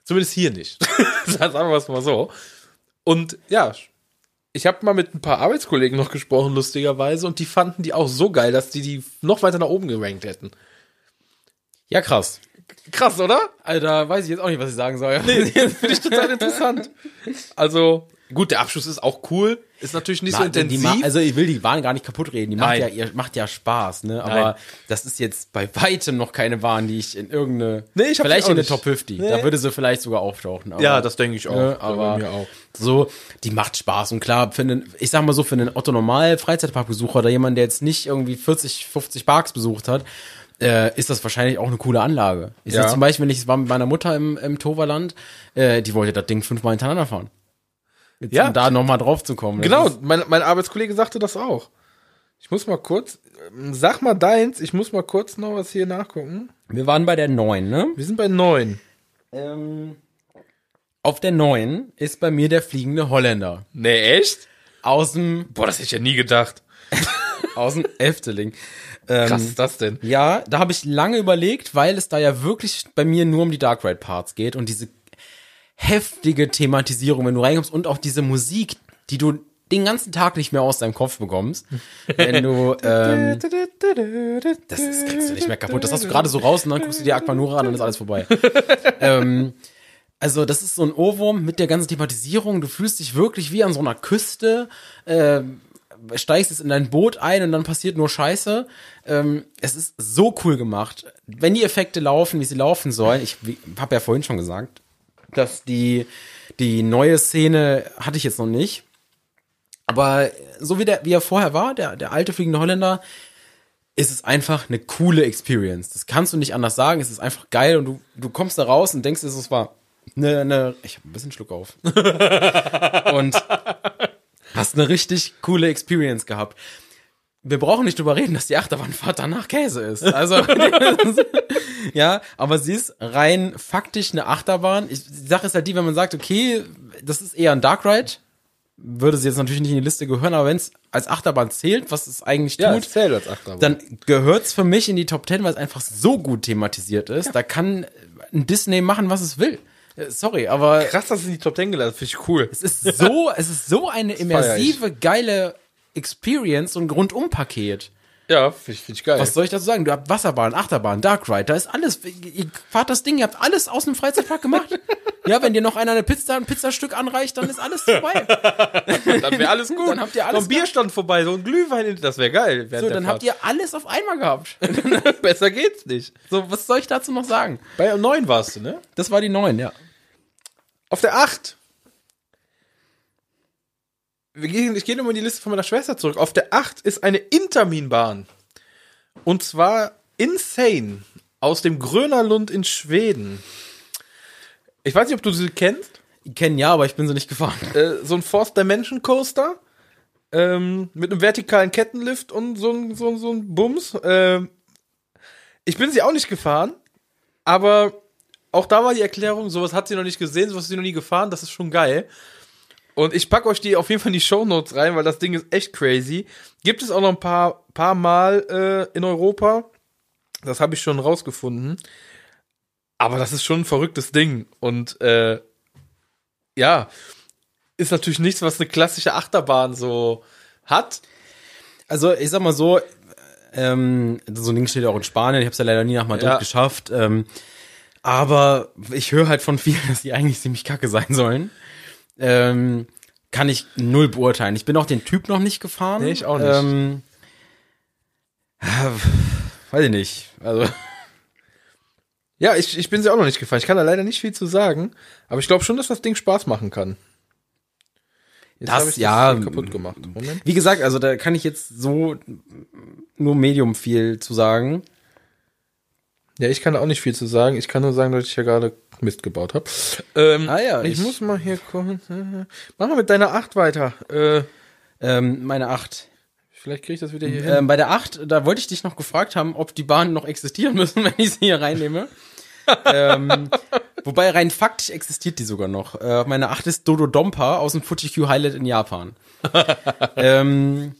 Zumindest hier nicht. [LAUGHS] Sagen wir es mal so. Und ja, ich habe mal mit ein paar Arbeitskollegen noch gesprochen, lustigerweise, und die fanden die auch so geil, dass die die noch weiter nach oben gerankt hätten. Ja, krass. Krass, oder? Da weiß ich jetzt auch nicht, was ich sagen soll. Nee, finde ich total interessant. Also, gut, der Abschluss ist auch cool. Ist natürlich nicht so Ma- die intensiv. also ich will die Bahn gar nicht kaputt reden. Die macht ja, ihr macht ja Spaß, ne? Aber Nein. das ist jetzt bei weitem noch keine Bahn, die ich in irgendeine, Nee, ich hab vielleicht in eine nicht. Top 50. Nee. Da würde sie vielleicht sogar auftauchen. Aber, ja, das denke ich auch. Ne, aber bei mir auch. so, die macht Spaß und klar, für einen, ich sag mal so, für einen Otto Normal Freizeitparkbesucher oder jemand, der jetzt nicht irgendwie 40, 50 Parks besucht hat, äh, ist das wahrscheinlich auch eine coole Anlage. Ich Ja. sag zum Beispiel, wenn ich war mit meiner Mutter im, im Toverland, äh, die wollte das Ding fünfmal hintereinander fahren. Jetzt, Ja. Um da nochmal drauf zu kommen. Genau, mein, mein Arbeitskollege sagte das auch. Ich muss mal kurz, ähm, sag mal deins, ich muss mal kurz noch was hier nachgucken. Wir waren bei der 9, ne? Wir sind bei neun. Ähm, auf der 9 ist bei mir der fliegende Holländer. Nee, echt? Aus dem, Boah, das hätte ich ja nie gedacht. [LAUGHS] aus dem Efteling. Ähm, Krass ist das denn? Ja, da habe ich lange überlegt, weil es da ja wirklich bei mir nur um die Dark Ride Parts geht und diese heftige Thematisierung, wenn du reinkommst und auch diese Musik, die du den ganzen Tag nicht mehr aus deinem Kopf bekommst. Wenn du, [LAUGHS] ähm, das, das kriegst du nicht mehr kaputt. Das hast du gerade so raus und dann guckst du dir Aquanura an und ist alles vorbei. [LAUGHS] ähm, also das ist so ein Ohrwurm mit der ganzen Thematisierung. Du fühlst dich wirklich wie an so einer Küste. Ähm, steigst jetzt in dein Boot ein und dann passiert nur Scheiße. Ähm, es ist so cool gemacht. Wenn die Effekte laufen, wie sie laufen sollen, ich habe ja vorhin schon gesagt, dass die, die neue Szene hatte ich jetzt noch nicht. Aber so wie, der, wie er vorher war, der, der alte fliegende Holländer, ist es einfach eine coole Experience. Das kannst du nicht anders sagen. Es ist einfach geil und du, du kommst da raus und denkst, es war eine, eine ich habe ein bisschen Schluck auf. [LAUGHS] und hast eine richtig coole Experience gehabt. Wir brauchen nicht drüber reden, dass die Achterbahnfahrt danach Käse ist. Also, [LAUGHS] ja, aber sie ist rein faktisch eine Achterbahn. Ich, die Sache ist halt die, wenn man sagt, okay, das ist eher ein Dark Ride, würde sie jetzt natürlich nicht in die Liste gehören, aber wenn es als Achterbahn zählt, was es eigentlich Ja, tut, es zählt als Achterbahn. dann gehört's für mich in die Top 10, weil es einfach so gut thematisiert ist. Da kann ein Disney machen, was es will. Äh, Sorry, aber Krass, dass es in die Top 10 gelandet finde ich cool. es ist so, es ist so eine immersive, geile Experience und Rundum-Paket. Ja, finde ich, find ich geil. Was soll ich dazu sagen? Du habt Wasserbahn, Achterbahn, Dark Ride, da ist alles. Ihr fahrt das Ding, ihr habt alles aus dem Freizeitpark gemacht. [LAUGHS] ja, wenn dir noch einer eine Pizza, ein Pizzastück anreicht, dann ist alles vorbei. [LAUGHS] dann wäre alles gut. Dann habt ihr alles so ein Bierstand vorbei, so ein Glühwein, das wäre geil. So, der dann habt ihr alles auf einmal gehabt. [LAUGHS] Besser geht's nicht. So, was soll ich dazu noch sagen? Bei 9 warst du, ne? Das war die neun, ja. Auf der 8. Gehen, ich gehe nochmal in die Liste von meiner Schwester zurück. Auf der 8 ist eine Interminbahn. Und zwar Insane aus dem Grönerlund in Schweden. Ich weiß nicht, ob du sie kennst. Ich kenne ja, aber ich bin so nicht gefahren. Äh, so ein Fourth Dimension Coaster ähm, mit einem vertikalen Kettenlift und so ein, so, so ein Bums. Ähm, ich bin sie auch nicht gefahren, aber auch da war die Erklärung, sowas hat sie noch nicht gesehen, sowas ist sie noch nie gefahren, das ist schon geil. Und ich pack euch die auf jeden Fall in die Shownotes rein, weil das Ding ist echt crazy. Gibt es auch noch ein paar, paar Mal äh, in Europa. Das habe ich schon rausgefunden. Aber das ist schon ein verrücktes Ding. Und äh, ja, ist natürlich nichts, was eine klassische Achterbahn so hat. Also, ich sag mal so, ähm, so ein Ding steht ja auch in Spanien. Ich habe es ja leider nie nach Madrid Ja. geschafft. Ähm, aber ich höre halt von vielen, [LAUGHS] dass die eigentlich ziemlich kacke sein sollen. Ähm, kann ich null beurteilen. Ich bin auch den Typ noch nicht gefahren. Nee, ich auch nicht. Ähm, äh, weiß ich nicht. Also, Ja, ich, ich bin sie auch noch nicht gefahren. Ich kann da leider nicht viel zu sagen. Aber ich glaube schon, dass das Ding Spaß machen kann. Jetzt Das, ich ja, kaputt gemacht. Moment. wie gesagt, also da kann ich jetzt so nur medium viel zu sagen. Ja, ich kann da auch nicht viel zu sagen. Ich kann nur sagen, dass ich ja gerade Mist gebaut habe. Ähm, Ah ja, ich, ich- muss mal hier kommen. Mach mal mit deiner 8 weiter. Äh, Ähm, meine acht. vielleicht kriege ich das wieder hier hin. Ähm, bei der 8, da wollte ich dich noch gefragt haben, ob die Bahnen noch existieren [LAUGHS] müssen, wenn ich sie hier reinnehme. ähm, [LAUGHS] wobei rein faktisch existiert die sogar noch. Äh, meine 8 ist Dodo Dompa aus dem Fuji-Q Highlight in Japan. [LAUGHS] ähm,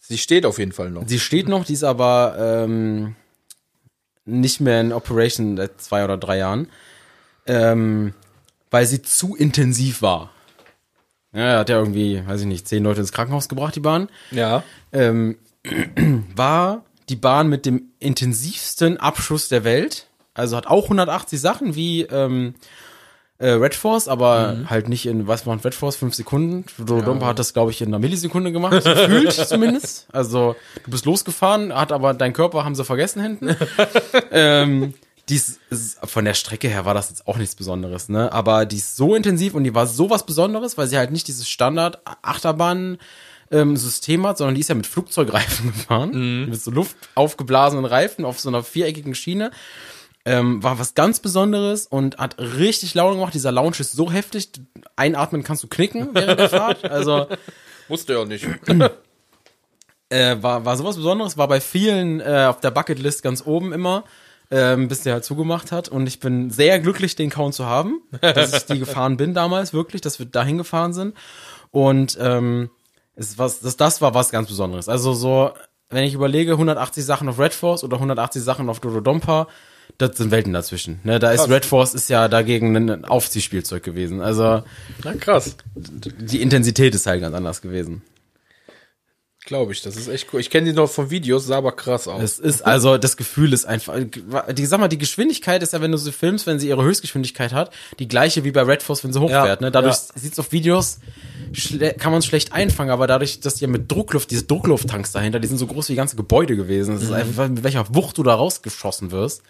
Sie steht auf jeden Fall noch. sie steht noch, die ist aber ähm, nicht mehr in Operation seit zwei oder drei Jahren, ähm, weil sie zu intensiv war. Ja, hat ja irgendwie, weiß ich nicht, zehn Leute ins Krankenhaus gebracht, die Bahn. Ja. ähm, [CLEARS THROAT] war die Bahn mit dem intensivsten Abschuss der Welt. Also hat auch 180 Sachen wie ähm, äh, Red Force, aber halt nicht in, was macht Red Force, fünf Sekunden. Dodompa hat das, glaube ich, in einer Millisekunde gemacht, [LAUGHS] gefühlt zumindest. Also du bist losgefahren, hat aber dein Körper haben sie vergessen hinten. [LAUGHS] ähm, die ist, von der Strecke her war das jetzt auch nichts Besonderes, ne? Aber die ist so intensiv und die war so was Besonderes, weil sie halt nicht dieses Standard Achterbahn ähm, System hat, sondern die ist ja mit Flugzeugreifen [LAUGHS] gefahren, mit so Luft aufgeblasenen Reifen auf so einer viereckigen Schiene. Ähm, war was ganz Besonderes und hat richtig Laune gemacht. Dieser Lounge ist so heftig, einatmen kannst du knicken während der Fahrt. Also [LAUGHS] Musste ja nicht. [CLEARS THROAT] äh, war, war sowas Besonderes, war bei vielen äh, auf der Bucketlist ganz oben immer, ähm, bis der halt zugemacht hat. Und ich bin sehr glücklich, den Count zu haben, dass ich die gefahren bin damals, wirklich, dass wir dahin gefahren sind. Und ähm, es was, das, das war was ganz Besonderes. Also so, wenn ich überlege, 180 Sachen auf Red Force oder 180 Sachen auf Dododompa, das sind Welten dazwischen. Ne, da ist Krass. Red Force ist ja dagegen ein Aufziehspielzeug gewesen. Also Na krass. die Intensität ist halt ganz anders gewesen. Glaube ich, das ist echt cool. Ich kenne die noch von Videos, sah aber krass aus. Es ist also das Gefühl ist einfach, die sag mal, die Geschwindigkeit ist ja, wenn du sie filmst, wenn sie ihre Höchstgeschwindigkeit hat, die gleiche wie bei Red Force, wenn sie hochfährt. Ja, ne? Dadurch ja. sieht's auf Videos kann man es schlecht einfangen, aber dadurch, dass die ja mit Druckluft, diese Drucklufttanks dahinter, die sind so groß wie ganze Gebäude gewesen. Mhm. Das ist einfach, mit welcher Wucht du da rausgeschossen wirst.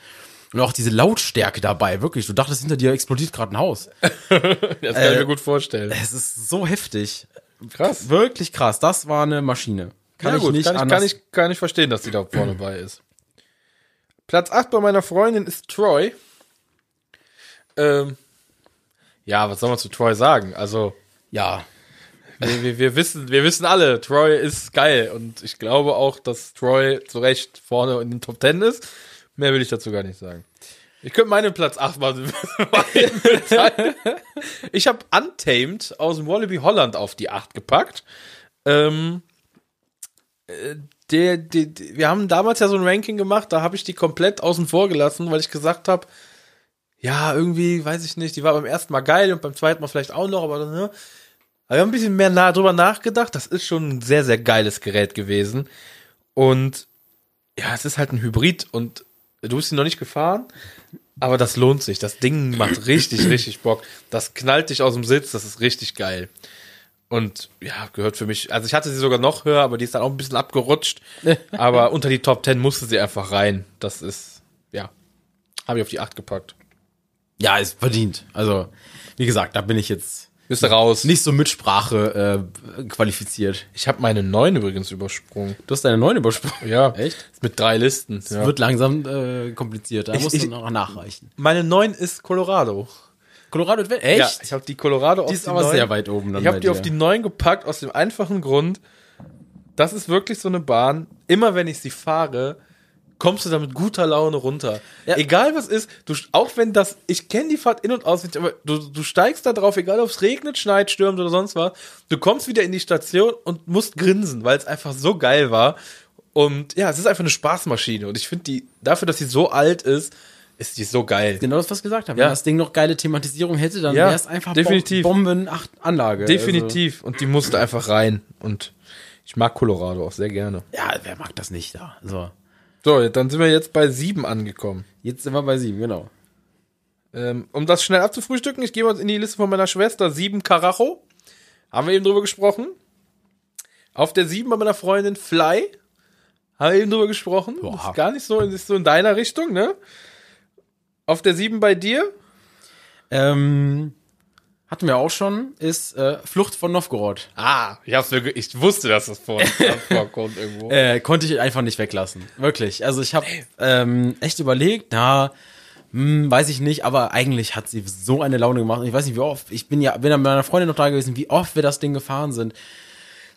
Und auch diese Lautstärke dabei, wirklich. Du dachtest, hinter dir explodiert gerade ein Haus. [LAUGHS] das kann ich mir gut vorstellen. Es ist so heftig. Krass. Wirklich krass. Das war eine Maschine. Kann ja, ich gut, nicht kann, ich, kann, ich, kann ich verstehen, dass die da vorne [CLEARS THROAT] bei ist. Platz 8 bei meiner Freundin ist Troy. Ähm, ja, was soll man zu Troy sagen? Also, ja. wir, wir, wir, wissen, wir wissen alle, Troy ist geil. Und ich glaube auch, dass Troy zu Recht vorne in den Top 10 ist. Mehr will ich dazu gar nicht sagen. Ich könnte meinen Platz 8 mal. [LAUGHS] Ich habe Untamed aus dem Wallaby Holland auf die 8 gepackt. Ähm, äh, der, der, der, wir haben damals ja so ein Ranking gemacht, da habe ich die komplett außen vor gelassen, weil ich gesagt habe, ja, irgendwie, weiß ich nicht, die war beim ersten Mal geil und beim zweiten Mal vielleicht auch noch, aber dann, ne? Aber wir haben ein bisschen mehr nah drüber nachgedacht. Das ist schon ein sehr, sehr geiles Gerät gewesen. Und ja, es ist halt ein Hybrid und du bist ihn noch nicht gefahren, aber das lohnt sich. Das Ding macht richtig, [CLEARS THROAT] richtig Bock. Das knallt dich aus dem Sitz, das ist richtig geil. Und ja, gehört für mich. Also ich hatte sie sogar noch höher, aber die ist dann auch ein bisschen abgerutscht. [LAUGHS] aber unter die Top 10 musste sie einfach rein. Das ist, ja, habe ich auf die 8 gepackt. Ja, ist verdient. Also, wie gesagt, da bin ich jetzt Bist du raus? nicht so mit Sprache äh, qualifiziert. Ich habe meine 9 übrigens übersprungen. Du hast deine neuen übersprungen. Ja. Echt? Mit drei Listen. Ja. Wird langsam äh, kompliziert. Da Ich- musst ich- du noch nachreichen. Meine 9 ist Colorado. Colorado, echt? Ja, ich habe die Colorado auf Die ist aber 9 sehr weit oben dann Ich habe die auf die 9 gepackt aus dem einfachen Grund, das ist wirklich so eine Bahn, immer wenn ich sie fahre, kommst du da mit guter Laune runter. Ja. Egal was ist, du, auch wenn das, ich kenne die Fahrt in- und auswendig, aber du, du steigst da drauf, egal ob es regnet, schneit, stürmt oder sonst was, du kommst wieder in die Station und musst grinsen, weil es einfach so geil war. Und ja, es ist einfach eine Spaßmaschine. Und ich finde die, dafür, dass sie so alt ist, ist die so geil. Genau das, was ich gesagt habe. Ja. Wenn das Ding noch geile Thematisierung hätte, dann Ja, wäre es einfach definitiv. Bom Bomben acht Anlage. Definitiv. Und die musste einfach rein. Und ich mag Colorado auch sehr gerne. Also, ja, wer mag das nicht da? So. So, dann sind wir jetzt bei sieben angekommen. Jetzt sind wir bei sieben, genau. Ähm, um das schnell abzufrühstücken, ich gehe mal in die Liste von meiner Schwester. Sieben Karacho. Haben wir eben drüber gesprochen. Auf der sieben bei meiner Freundin Fly. Haben wir eben drüber gesprochen. Boah. Ist gar nicht so, ist so in deiner Richtung, ne? Auf der sieben bei dir. Ähm, hatten wir auch schon, ist äh, Flucht von Novgorod. Ah, ich, hab's mir ich wusste, dass das vor, [LAUGHS] vorkommt irgendwo. Äh, konnte ich einfach nicht weglassen. Wirklich. Also ich habe ähm, echt überlegt, na, hm, weiß ich nicht, aber eigentlich hat sie so eine Laune gemacht. Und ich weiß nicht, wie oft, ich bin ja, bin ja mit meiner Freundin noch da gewesen, wie oft wir das Ding gefahren sind.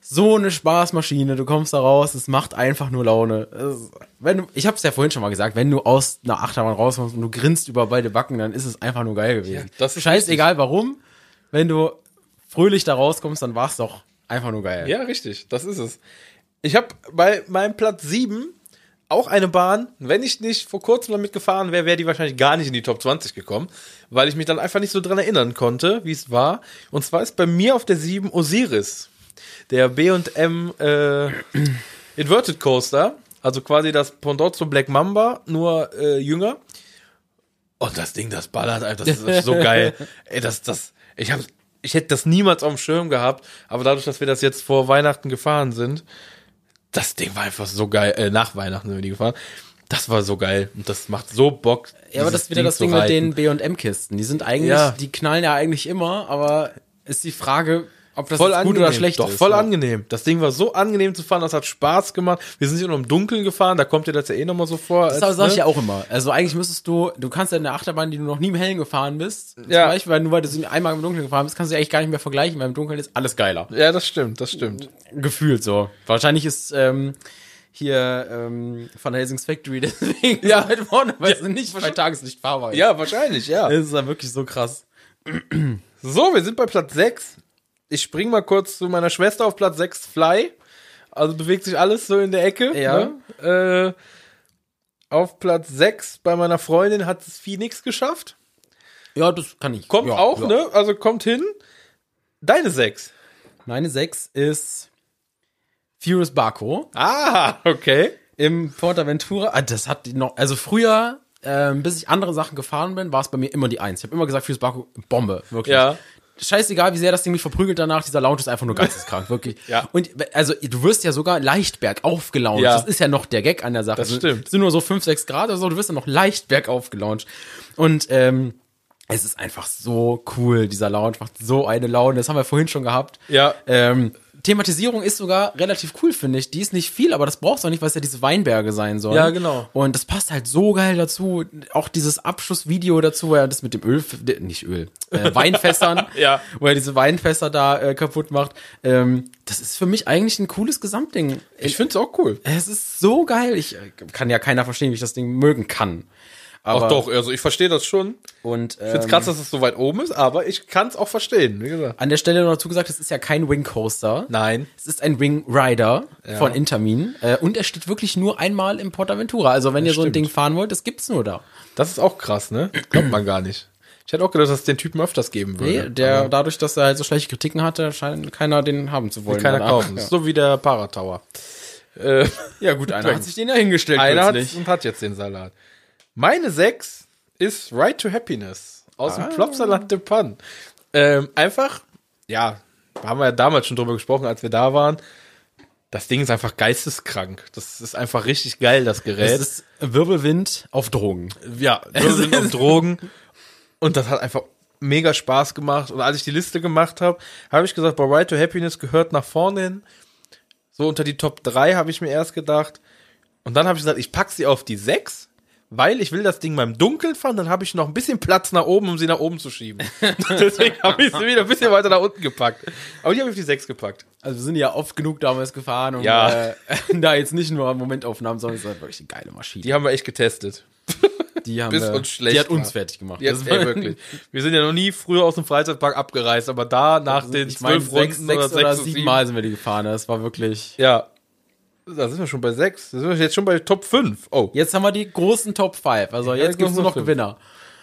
So eine Spaßmaschine, du kommst da raus, es macht einfach nur Laune. Es, wenn du, ich habe es ja vorhin schon mal gesagt, wenn du aus einer Achterbahn rauskommst und du grinst über beide Backen, dann ist es einfach nur geil gewesen. Ja, Scheißegal warum, wenn du fröhlich da rauskommst, dann war es doch einfach nur geil. Ja, richtig, das ist es. Ich habe bei meinem Platz 7 auch eine Bahn, wenn ich nicht vor kurzem damit gefahren wäre, wäre die wahrscheinlich gar nicht in die Top 20 gekommen, weil ich mich dann einfach nicht so dran erinnern konnte, wie es war. Und zwar ist bei mir auf der 7 Osiris, der B&M äh, Inverted Coaster, also quasi das Pendant zum Black Mamba, nur äh, jünger. Und das Ding, das ballert einfach, das ist so geil. [LAUGHS] Ey, das, das, ich hab, ich hätte das niemals auf dem Schirm gehabt, aber dadurch, dass wir das jetzt vor Weihnachten gefahren sind, das Ding war einfach so geil, äh, nach Weihnachten sind wir die gefahren. Das war so geil und das macht so Bock. Ja, aber das ist wieder das zu Ding mit den B&M-Kisten. Die sind eigentlich, Ja. die knallen ja eigentlich immer, aber ist die Frage, ob das voll gut angenehm. oder schlecht Doch, ist. voll ja. angenehm. Das Ding war so angenehm zu fahren, das hat Spaß gemacht. Wir sind hier noch im Dunkeln gefahren, da kommt dir das ja eh nochmal so vor. Das als, sag ich ne? ja auch immer. Also eigentlich müsstest du, du kannst ja in der Achterbahn, die du noch nie im Hellen gefahren bist, zum Ja. Beispiel, weil nur weil du sie einmal im Dunkeln gefahren bist, kannst du eigentlich gar nicht mehr vergleichen, weil im Dunkeln ist alles geiler. Ja, das stimmt, das stimmt. Gefühlt so. Wahrscheinlich ist ähm, hier ähm, von Helsing's Factory [LAUGHS] deswegen Ja. ja. weit vorne, weil es nicht bei Tageslicht fahrbar ist. Ja, wahrscheinlich, ja. Das ist ja wirklich so krass. So, wir sind bei Platz 6. Ich spring mal kurz zu meiner Schwester auf Platz 6, Fly. Also bewegt sich alles so in der Ecke. Ja. Ne? Äh, Auf Platz 6 bei meiner Freundin hat es Phoenix geschafft. Ja, das kann ich. Kommt ja, auch, ja. ne? Also kommt hin. Deine 6. Meine 6 ist Furious Barco Ah, okay. im Portaventura. Ah, das hat die noch, also früher, ähm, bis ich andere Sachen gefahren bin, war es bei mir immer die 1. Ich habe immer gesagt, Furious Barco, Bombe, wirklich. Ja. Scheißegal, wie sehr das Ding mich verprügelt danach, dieser Lounge ist einfach nur geisteskrank, [LAUGHS] wirklich. Ja. Und also du wirst ja sogar leicht bergauf gelauncht. Ja. Das ist ja noch der Gag an der Sache. Das Es stimmt. sind nur so 5, 6 Grad oder so, du wirst ja noch leicht bergauf gelauncht. Und ähm, es ist einfach so cool, dieser Lounge macht so eine Laune. Das haben wir vorhin schon gehabt. Ja. Ähm, Thematisierung ist sogar relativ cool, finde ich. Die ist nicht viel, aber das brauchst du auch nicht, weil es ja diese Weinberge sein sollen. Ja, genau. Und das passt halt so geil dazu. Auch dieses Abschlussvideo dazu, wo er das mit dem Öl, nicht Öl, äh, [LAUGHS] Weinfässern, Ja. wo er diese Weinfässer da äh, kaputt macht. Ähm, das ist für mich eigentlich ein cooles Gesamtding. Ich finde es auch cool. Es ist so geil. Ich äh, kann ja keiner verstehen, wie ich das Ding mögen kann. Aber, Auch doch, also ich verstehe das schon. Und Ich finde es ähm, krass, dass es so weit oben ist, aber ich kann es auch verstehen, wie gesagt. an der Stelle noch dazu gesagt, es ist ja kein Wing Coaster. Nein. Es ist ein Wing Rider von Intermin äh, und er steht wirklich nur einmal im Portaventura. Also wenn ihr so ein stimmt. Ding fahren wollt, das gibt's nur da. Das ist auch krass, ne? Glaubt man gar nicht. Ich hätte auch gedacht, dass es den Typen öfters geben würde. Nee, der Aber dadurch, dass er halt so schlechte Kritiken hatte, scheint keiner den haben zu wollen. keiner kaufen. Ja. So wie der Paratower. Äh, ja gut, einer [LAUGHS] hat sich den ja hingestellt einer hat und hat jetzt den Salat. Meine 6 ist Right to Happiness aus Ah. dem Plopsalat de Pan. Ähm, einfach, ja, haben wir ja damals schon drüber gesprochen, als wir da waren. Das Ding ist einfach geisteskrank. Das ist einfach richtig geil, das Gerät. Es ist Wirbelwind auf Drogen. ja, wir sind auf [LAUGHS] Drogen. Und das hat einfach mega Spaß gemacht. Und als ich die Liste gemacht habe, habe ich gesagt, bei Right to Happiness gehört nach vorne hin. So unter die Top 3 habe ich mir erst gedacht. Und dann habe ich gesagt, ich pack sie auf die 6, weil ich will das Ding mal im Dunkeln fahren, dann habe ich noch ein bisschen Platz nach oben, um sie nach oben zu schieben. [LAUGHS] Deswegen habe ich sie wieder ein bisschen weiter nach unten gepackt. Aber die habe ich auf die 6 gepackt. Also wir sind ja oft genug damals gefahren, um Ja. äh, [LAUGHS] da jetzt nicht nur Momentaufnahmen, sondern es halt wirklich eine geile Maschine. Die haben wir echt getestet. Die [LAUGHS] haben bis wir, uns schlecht die hat uns war. fertig gemacht. Jetzt, Das war- wirklich. Wir sind ja noch nie früher aus dem Freizeitpark abgereist, aber da nach den zwölf sechs, Runden sechs oder oder sechs sieben Mal sind wir die gefahren. Das war wirklich. Ja. Da sind wir schon bei sechs. Da sind wir jetzt schon bei Top 5. Oh. Jetzt haben wir die großen Top 5. Also Ja, jetzt die gibt's nur noch großen Gewinner.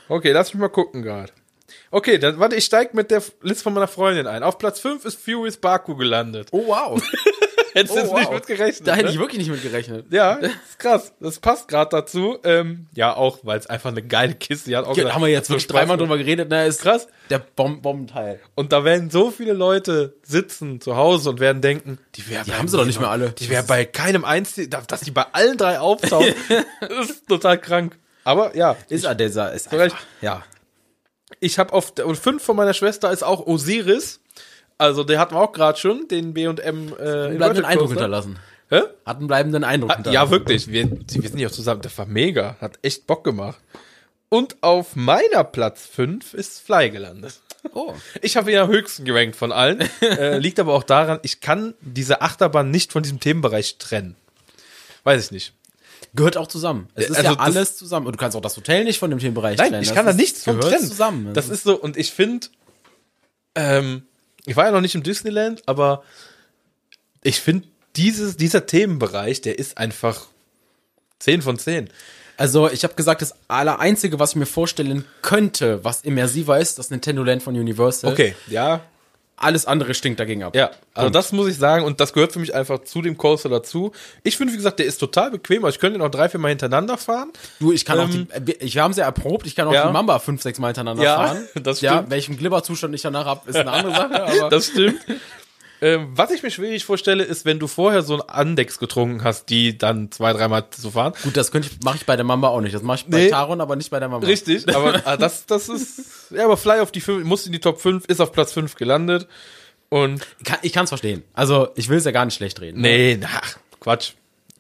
Okay, lass mich mal gucken gerade. Okay, dann warte, ich steig mit der Liste von meiner Freundin ein. Auf Platz 5 ist Furious Baku gelandet. Oh wow. [LAUGHS] Hättest du Oh, jetzt nicht wow. mit gerechnet. da hätte ne? ich wirklich nicht mit gerechnet. Ja, das [LAUGHS] ist krass. Das passt gerade dazu. Ähm, ja, auch, weil es einfach eine geile Kiste die hat. Auch Ja, gesagt, haben wir jetzt wirklich dreimal drüber geredet. Na, ist Krass. Der Bom Bombenteil. Und da werden so viele Leute sitzen zu Hause und werden denken, die, wär Die haben sie doch nicht mehr alle. Die wäre bei keinem einzigen, dass die bei allen drei auftauchen, [LAUGHS] ist total krank. Aber ja, Ist dieser ist einfach, ja. ich habe auf und fünf von meiner Schwester ist auch Osiris. Also der hatten wir auch gerade schon, den B&M äh, Bleibenden Inverted Eindruck Coaster. hinterlassen. Hä? Hat einen bleibenden Eindruck Ah, hinterlassen. Ja, wirklich. Wir, wir sind ja auch zusammen. Das war mega. Hat echt Bock gemacht. Und auf meiner Platz 5 ist Fly gelandet. Oh. Ich habe ihn am höchsten gerankt von allen. [LAUGHS] äh, liegt aber auch daran, ich kann diese Achterbahn nicht von diesem Themenbereich trennen. Weiß ich nicht. Gehört auch zusammen. Es ist Also ja alles zusammen. Und du kannst auch das Hotel nicht von dem Themenbereich Nein, trennen. ich Das kann da nichts von trennen. zusammen. Das ist so, und ich finde, ähm, ich war ja noch nicht im Disneyland, aber ich finde, dieses, dieser Themenbereich, der ist einfach 10 von 10. Also, ich habe gesagt, das aller einzige, was ich mir vorstellen könnte, was immersiver ist, das Nintendo Land von Universal. ja. Alles andere stinkt dagegen ab. Ja, also das muss ich sagen und das gehört für mich einfach zu dem Coaster dazu. Ich finde, wie gesagt, der ist total bequem. Also ich könnte ihn auch drei, vier Mal hintereinander fahren. Du, ich kann Ähm, auch die, ich, wir haben sie erprobt, ich kann auch Ja. die Mamba fünf, sechs Mal hintereinander Ja, fahren. [LAUGHS] das Ja, stimmt. welchen Glibberzustand ich danach hab, ist eine andere Sache, [LAUGHS] aber Das stimmt. Ähm, was ich mir schwierig vorstelle, ist, wenn du vorher so ein Andex getrunken hast, die dann zwei, dreimal zu fahren. gut, das könnte ich, mache ich bei der Mamba auch nicht. Das mache ich bei Nee. Taron, aber nicht bei der Mamba. Richtig, aber ah, das, das ist. Ja, aber Fly auf die 5, muss in die Top 5, ist auf Platz 5 gelandet. Und. Ich kann es verstehen. Also, ich will es ja gar nicht schlecht reden. Nee, na, Quatsch.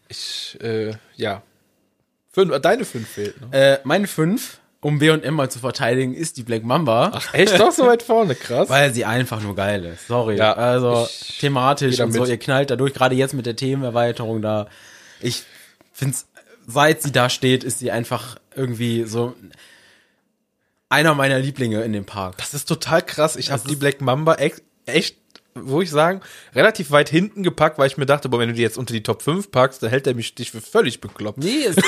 Ich, äh, ja. Fünf, deine 5 fehlt noch. Äh, meine fünf, um B&M mal zu verteidigen, ist die Black Mamba. Echt doch so weit vorne, krass. Weil sie einfach nur geil ist. Sorry. Ja, also thematisch und so, ihr knallt dadurch, gerade jetzt mit der Themenerweiterung da. Ich find's, seit sie da steht, ist sie einfach irgendwie so einer meiner Lieblinge in dem Park. Das ist total krass. Ich habe die Black Mamba echt wo ich sagen, relativ weit hinten gepackt, weil ich mir dachte, boah, wenn du die jetzt unter die Top 5 packst, dann hält er mich dich für völlig bekloppt. Nee, [LAUGHS] ist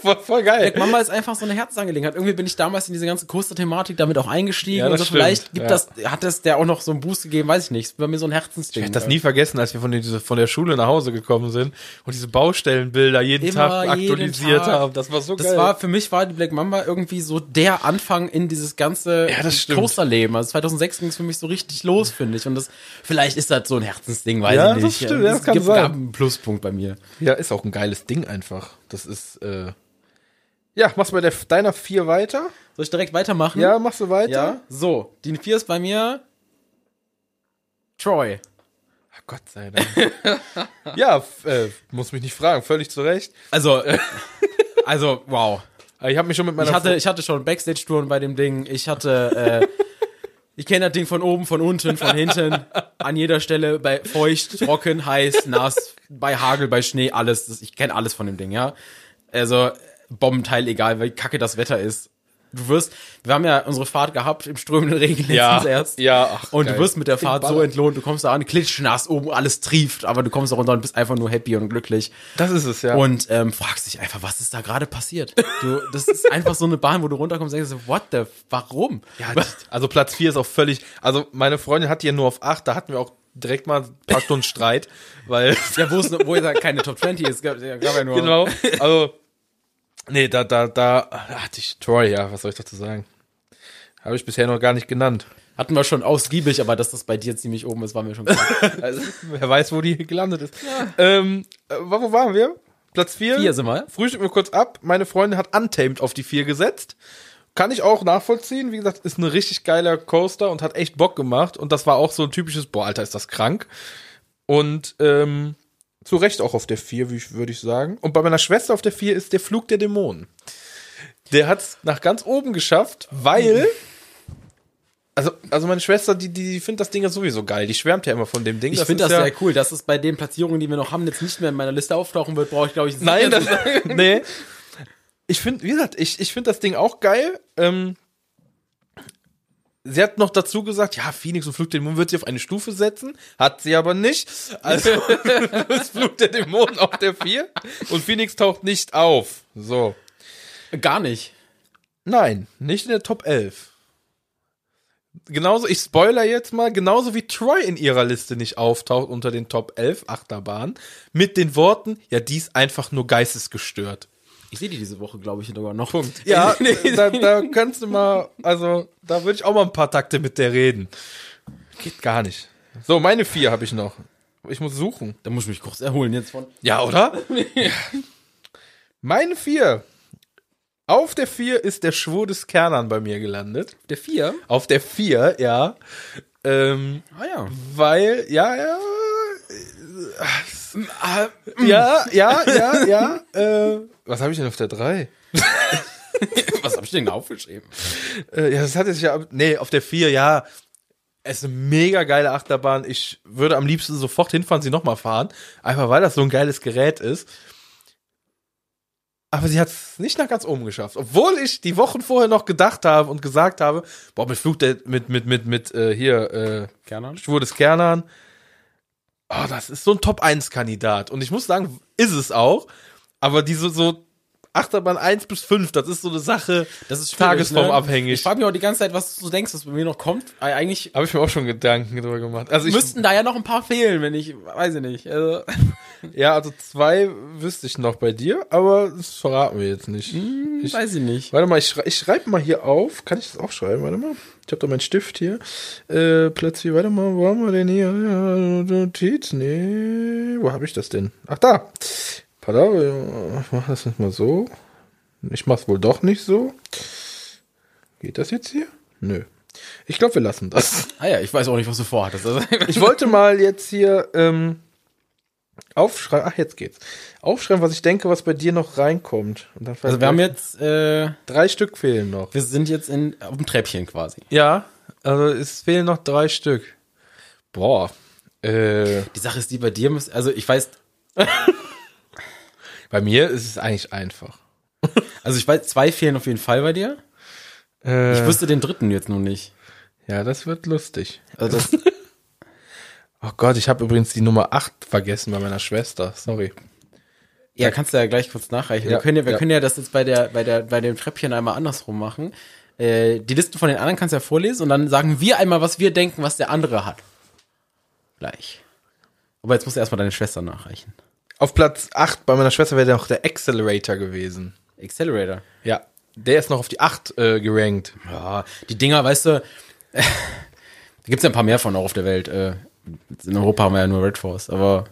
Voll, voll geil. Black Mamba ist einfach so eine Herzensangelegenheit. Irgendwie bin ich damals in diese ganze Coaster-Thematik damit auch eingestiegen Ja, und das so. stimmt, Vielleicht gibt ja. das, hat das der auch noch so einen Boost gegeben, weiß ich nicht. Ist bei mir so ein Herzensding. Ich werde das nie vergessen, als wir von, diese, von der Schule nach Hause gekommen sind und diese Baustellenbilder jeden Immer, Tag jeden aktualisiert Tag. haben. Das war so Das geil. war, für mich war die Black Mamba irgendwie so der Anfang in dieses ganze Ja, das. Coasterleben. Also 2006 ging es für mich so richtig los, finde ich. Und das, vielleicht ist das so ein Herzensding, weiß Ja, ich das nicht. stimmt, ja, das Es kann gibt, sein. gab einen Pluspunkt bei mir. ja, ist auch ein geiles Ding einfach. Das ist, äh, ja, machst du bei der, deiner vier weiter? Soll ich direkt weitermachen? Ja, machst du weiter? Ja. So, die vier ist bei mir Troy. Ach, Gott sei Dank. [LAUGHS] ja, äh, muss mich nicht fragen, völlig zu Recht. Also, also, wow. Ich habe mich schon mit meiner Ich hatte, ich hatte schon Backstage-Touren bei dem Ding. Ich hatte, äh, ich kenne das Ding von oben, von unten, von hinten, an jeder Stelle, bei feucht, trocken, heiß, nass, bei Hagel, bei Schnee, alles. Ich kenne alles von dem Ding, ja. Also, Bombenteil, egal, wie kacke das Wetter ist. Du wirst, wir haben ja unsere Fahrt gehabt im strömenden Regen letztens ja, erst. ja, ach, Und geil. du wirst mit der Fahrt so entlohnt, du kommst da an, klitschnass, oben alles trieft, aber du kommst da runter und bist einfach nur happy und glücklich. Das ist es, ja. Und ähm, fragst dich einfach, was ist da gerade passiert? Du, das ist einfach so eine Bahn, wo du runterkommst und denkst, so, what the, warum? Ja, also Platz 4 ist auch völlig, also meine Freundin hat die ja nur auf 8, da hatten wir auch direkt mal ein paar Stunden Streit, weil, Ja, wo es wo es keine Top 20 ist, gab, ja, gab ja nur. genau, also, nee, da, da, da hatte ich Troy, ja, was soll ich dazu sagen? Habe ich bisher noch gar nicht genannt. Hatten wir schon ausgiebig, aber dass das bei dir ziemlich oben ist, war mir schon klar. [LAUGHS] Also, wer weiß, wo die gelandet ist. Ähm, äh, wo waren wir? Platz 4? Vier sind wir. Frühstück mir kurz ab. Meine Freundin hat Untamed auf die 4 gesetzt. Kann ich auch nachvollziehen. Wie gesagt, ist ein richtig geiler Coaster und hat echt Bock gemacht. Und das war auch so ein typisches, boah, Alter, ist das krank. Und ähm, zu Recht auch auf der 4, wie ich- würde ich sagen. Und bei meiner Schwester auf der 4 ist der Flug der Dämonen. Der hat es nach ganz oben geschafft, weil. Also, also meine Schwester, die, die, findet das Ding ja sowieso geil. Die schwärmt ja immer von dem Ding. Ich finde das ja, sehr cool, dass es bei den Platzierungen, die wir noch haben, jetzt nicht mehr in meiner Liste auftauchen wird, brauche ich, glaube ich, Nein, sicher das, [LAUGHS] nee. Ich finde, wie gesagt, ich, ich finde das Ding auch geil. Ähm, sie hat noch dazu gesagt, ja, Phoenix und Flug der Dämonen wird sie auf eine Stufe setzen. Hat sie aber nicht. Also [LAUGHS] ist Flug der Dämonen auf der 4 und Phoenix taucht nicht auf. So. Gar nicht. Nein, nicht in der Top 11. Genauso, ich spoiler jetzt mal, genauso wie Troy in ihrer Liste nicht auftaucht unter den Top 11 Achterbahnen, mit den Worten, ja, die ist einfach nur geistesgestört. Ich sehe die diese Woche, glaube ich, sogar noch. [LAUGHS] Ja, da, da [LAUGHS] kannst du mal, also da würde ich auch mal ein paar Takte mit der reden. Geht gar nicht. So, meine vier habe ich noch. Ich muss suchen. Da muss ich mich kurz erholen jetzt von. Ja, oder? [LAUGHS] meine vier. Auf der vier ist der Schwur des Kernern bei mir gelandet. Der vier? Auf der vier, ja. Ähm, Ah ja. weil, ja, ja. Ja, ja, ja, ja. Äh, was habe ich denn auf der drei? [LAUGHS] Was habe ich denn aufgeschrieben? Äh, ja, das hatte sich ja. Nee, auf der 4, ja. Es ist eine mega geile Achterbahn. Ich würde am liebsten sofort hinfahren, sie nochmal fahren. Einfach weil das so ein geiles Gerät ist. Aber sie hat es nicht nach ganz oben geschafft. Obwohl ich die Wochen vorher noch gedacht habe und gesagt habe, boah, mit Flug der, mit, mit, mit, mit, äh, hier, äh, Kernern? Schwur des Kernern. Oh, das ist so ein Top-1-Kandidat. Und ich muss sagen, ist es auch. Aber diese so Achterbahn 1 bis 5, das ist so eine Sache, Das ist tagesformabhängig. Ne? Ich frage mich auch die ganze Zeit, was du denkst, was bei mir noch kommt. Eigentlich Habe ich mir auch schon Gedanken drüber gemacht. Also ich, müssten da ja noch ein paar fehlen, wenn ich, weiß ich nicht. Also, ja, also zwei wüsste ich noch bei dir, aber das verraten wir jetzt nicht. ich weiß ich nicht. Warte mal, ich, schrei ich schreibe mal hier auf. Kann ich das aufschreiben? Warte mal. Ich habe da meinen Stift hier. Äh, Platz hier. Warte mal, wo haben wir denn hier? Ja, Notiz? Nee. Wo habe ich das denn? Ach, da. Pardon, ich mache das nicht mal so. Ich mach's wohl doch nicht so. Geht das jetzt hier? Nö. Ich glaube, wir lassen das. Ah ja, ich weiß auch nicht, was du vorhattest. Ich wollte mal jetzt hier ähm, aufschreiben. Ach, jetzt geht's. Aufschreiben, was ich denke, was bei dir noch reinkommt. Und dann also wir haben jetzt, äh, drei Stück fehlen noch. wir sind jetzt in, auf dem Treppchen quasi. Ja, also es fehlen noch drei Stück. Boah. Äh, Die Sache ist die bei dir, muss, also ich weiß, [LAUGHS] bei mir ist es eigentlich einfach. [LAUGHS] also ich weiß, zwei fehlen auf jeden Fall bei dir. Äh, Ich wüsste den dritten jetzt noch nicht. ja, das wird lustig. Also das, [LAUGHS] Oh Gott, ich habe übrigens die Nummer 8 vergessen bei meiner Schwester. Sorry. Ja, kannst du ja gleich kurz nachreichen. Ja, wir können ja, wir ja. können ja das jetzt bei der, bei der, bei dem Treppchen einmal andersrum machen. Äh, die Listen von den anderen kannst du ja vorlesen und dann sagen wir einmal, was wir denken, was der andere hat. Gleich. Aber jetzt musst du erstmal deine Schwester nachreichen. Auf Platz 8 bei meiner Schwester wäre noch der Accelerator gewesen. Accelerator. Ja. Der ist noch auf die 8 äh, gerankt. Ja, die Dinger, weißt du, [LAUGHS] da gibt's ja ein paar mehr von auch auf der Welt. Äh, in Europa haben wir ja nur Red Force, aber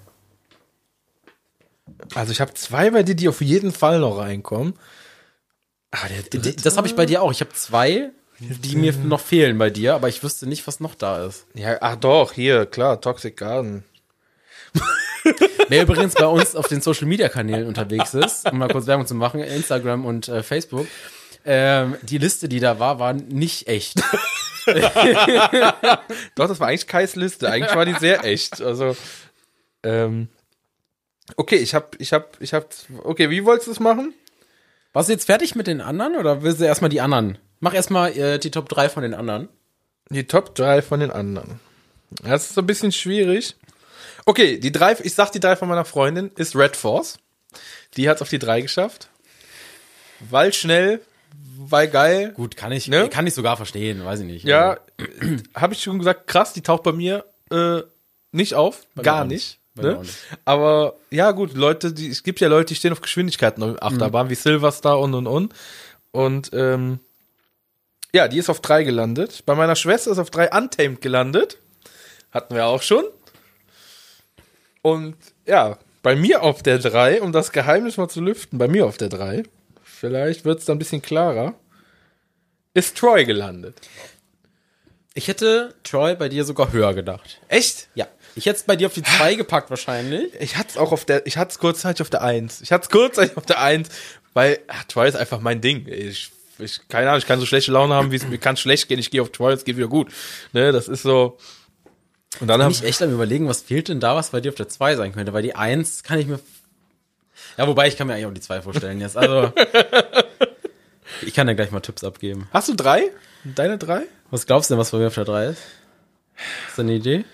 Also ich habe zwei bei dir, die auf jeden Fall noch reinkommen. Ah, der das habe ich bei dir auch. Ich habe zwei, die mir noch fehlen bei dir, aber ich wüsste nicht, was noch da ist. Ja, ach doch, hier, klar, Toxic Garden. Wer übrigens bei uns auf den Social Media Kanälen unterwegs ist, um mal kurz Werbung zu machen, Instagram und äh, Facebook, ähm, die Liste, die da war, war nicht echt. [LAUGHS] Doch, das war eigentlich Kais Liste. Eigentlich war die sehr echt. Also, ähm, okay, ich hab, ich hab, ich hab, okay, wie wolltest du es machen? Warst du jetzt fertig mit den anderen oder willst du erstmal die anderen? Mach erstmal äh, die Top 3 von den anderen. Die Top 3 von den anderen. Das ist so ein bisschen schwierig. Okay, die drei, ich sag die drei von meiner Freundin, ist Red Force. Die hat's auf die drei geschafft. Weil schnell, weil geil. Gut, kann ich, Ne? kann ich sogar verstehen, weiß ich nicht. Ja, [CLEARS THROAT] habe ich schon gesagt, krass, die taucht bei mir äh, nicht auf, mir gar nicht. nicht. Bei Ne? nicht. Aber ja, gut, Leute, die, es gibt ja Leute, die stehen auf Geschwindigkeiten auf Achterbahn, wie Silverstar und und und. Und ähm, ja, die ist auf drei gelandet. Bei meiner Schwester ist auf drei Untamed gelandet. Hatten wir auch schon. Und ja, bei mir auf der drei, um das Geheimnis mal zu lüften, bei mir auf der drei, vielleicht wird es dann ein bisschen klarer, ist Troy gelandet. Ich hätte Troy bei dir sogar höher gedacht. Echt? Ja. Ich hätte es bei dir auf die 2 [LAUGHS] gepackt wahrscheinlich. Ich hatte es auch auf der, ich hatte es kurzzeitig auf der 1. Ich hatte es kurzzeitig auf der 1, weil ach, Troy ist einfach mein Ding. Ich, ich, keine Ahnung, ich kann so schlechte Laune haben, wie es mir kann schlecht gehen, ich gehe auf Troy, es geht wieder gut. Ne, das ist so. Und dann habe ich echt am überlegen, was fehlt denn da, was bei dir auf der 2 sein könnte, weil die 1 kann ich mir Ja, wobei ich kann mir eigentlich auch die 2 vorstellen jetzt. Also [LAUGHS] ich kann dir gleich mal Tipps abgeben. Hast du drei? Deine drei? Was glaubst du denn, was bei mir auf der 3 ist? Hast du eine Idee?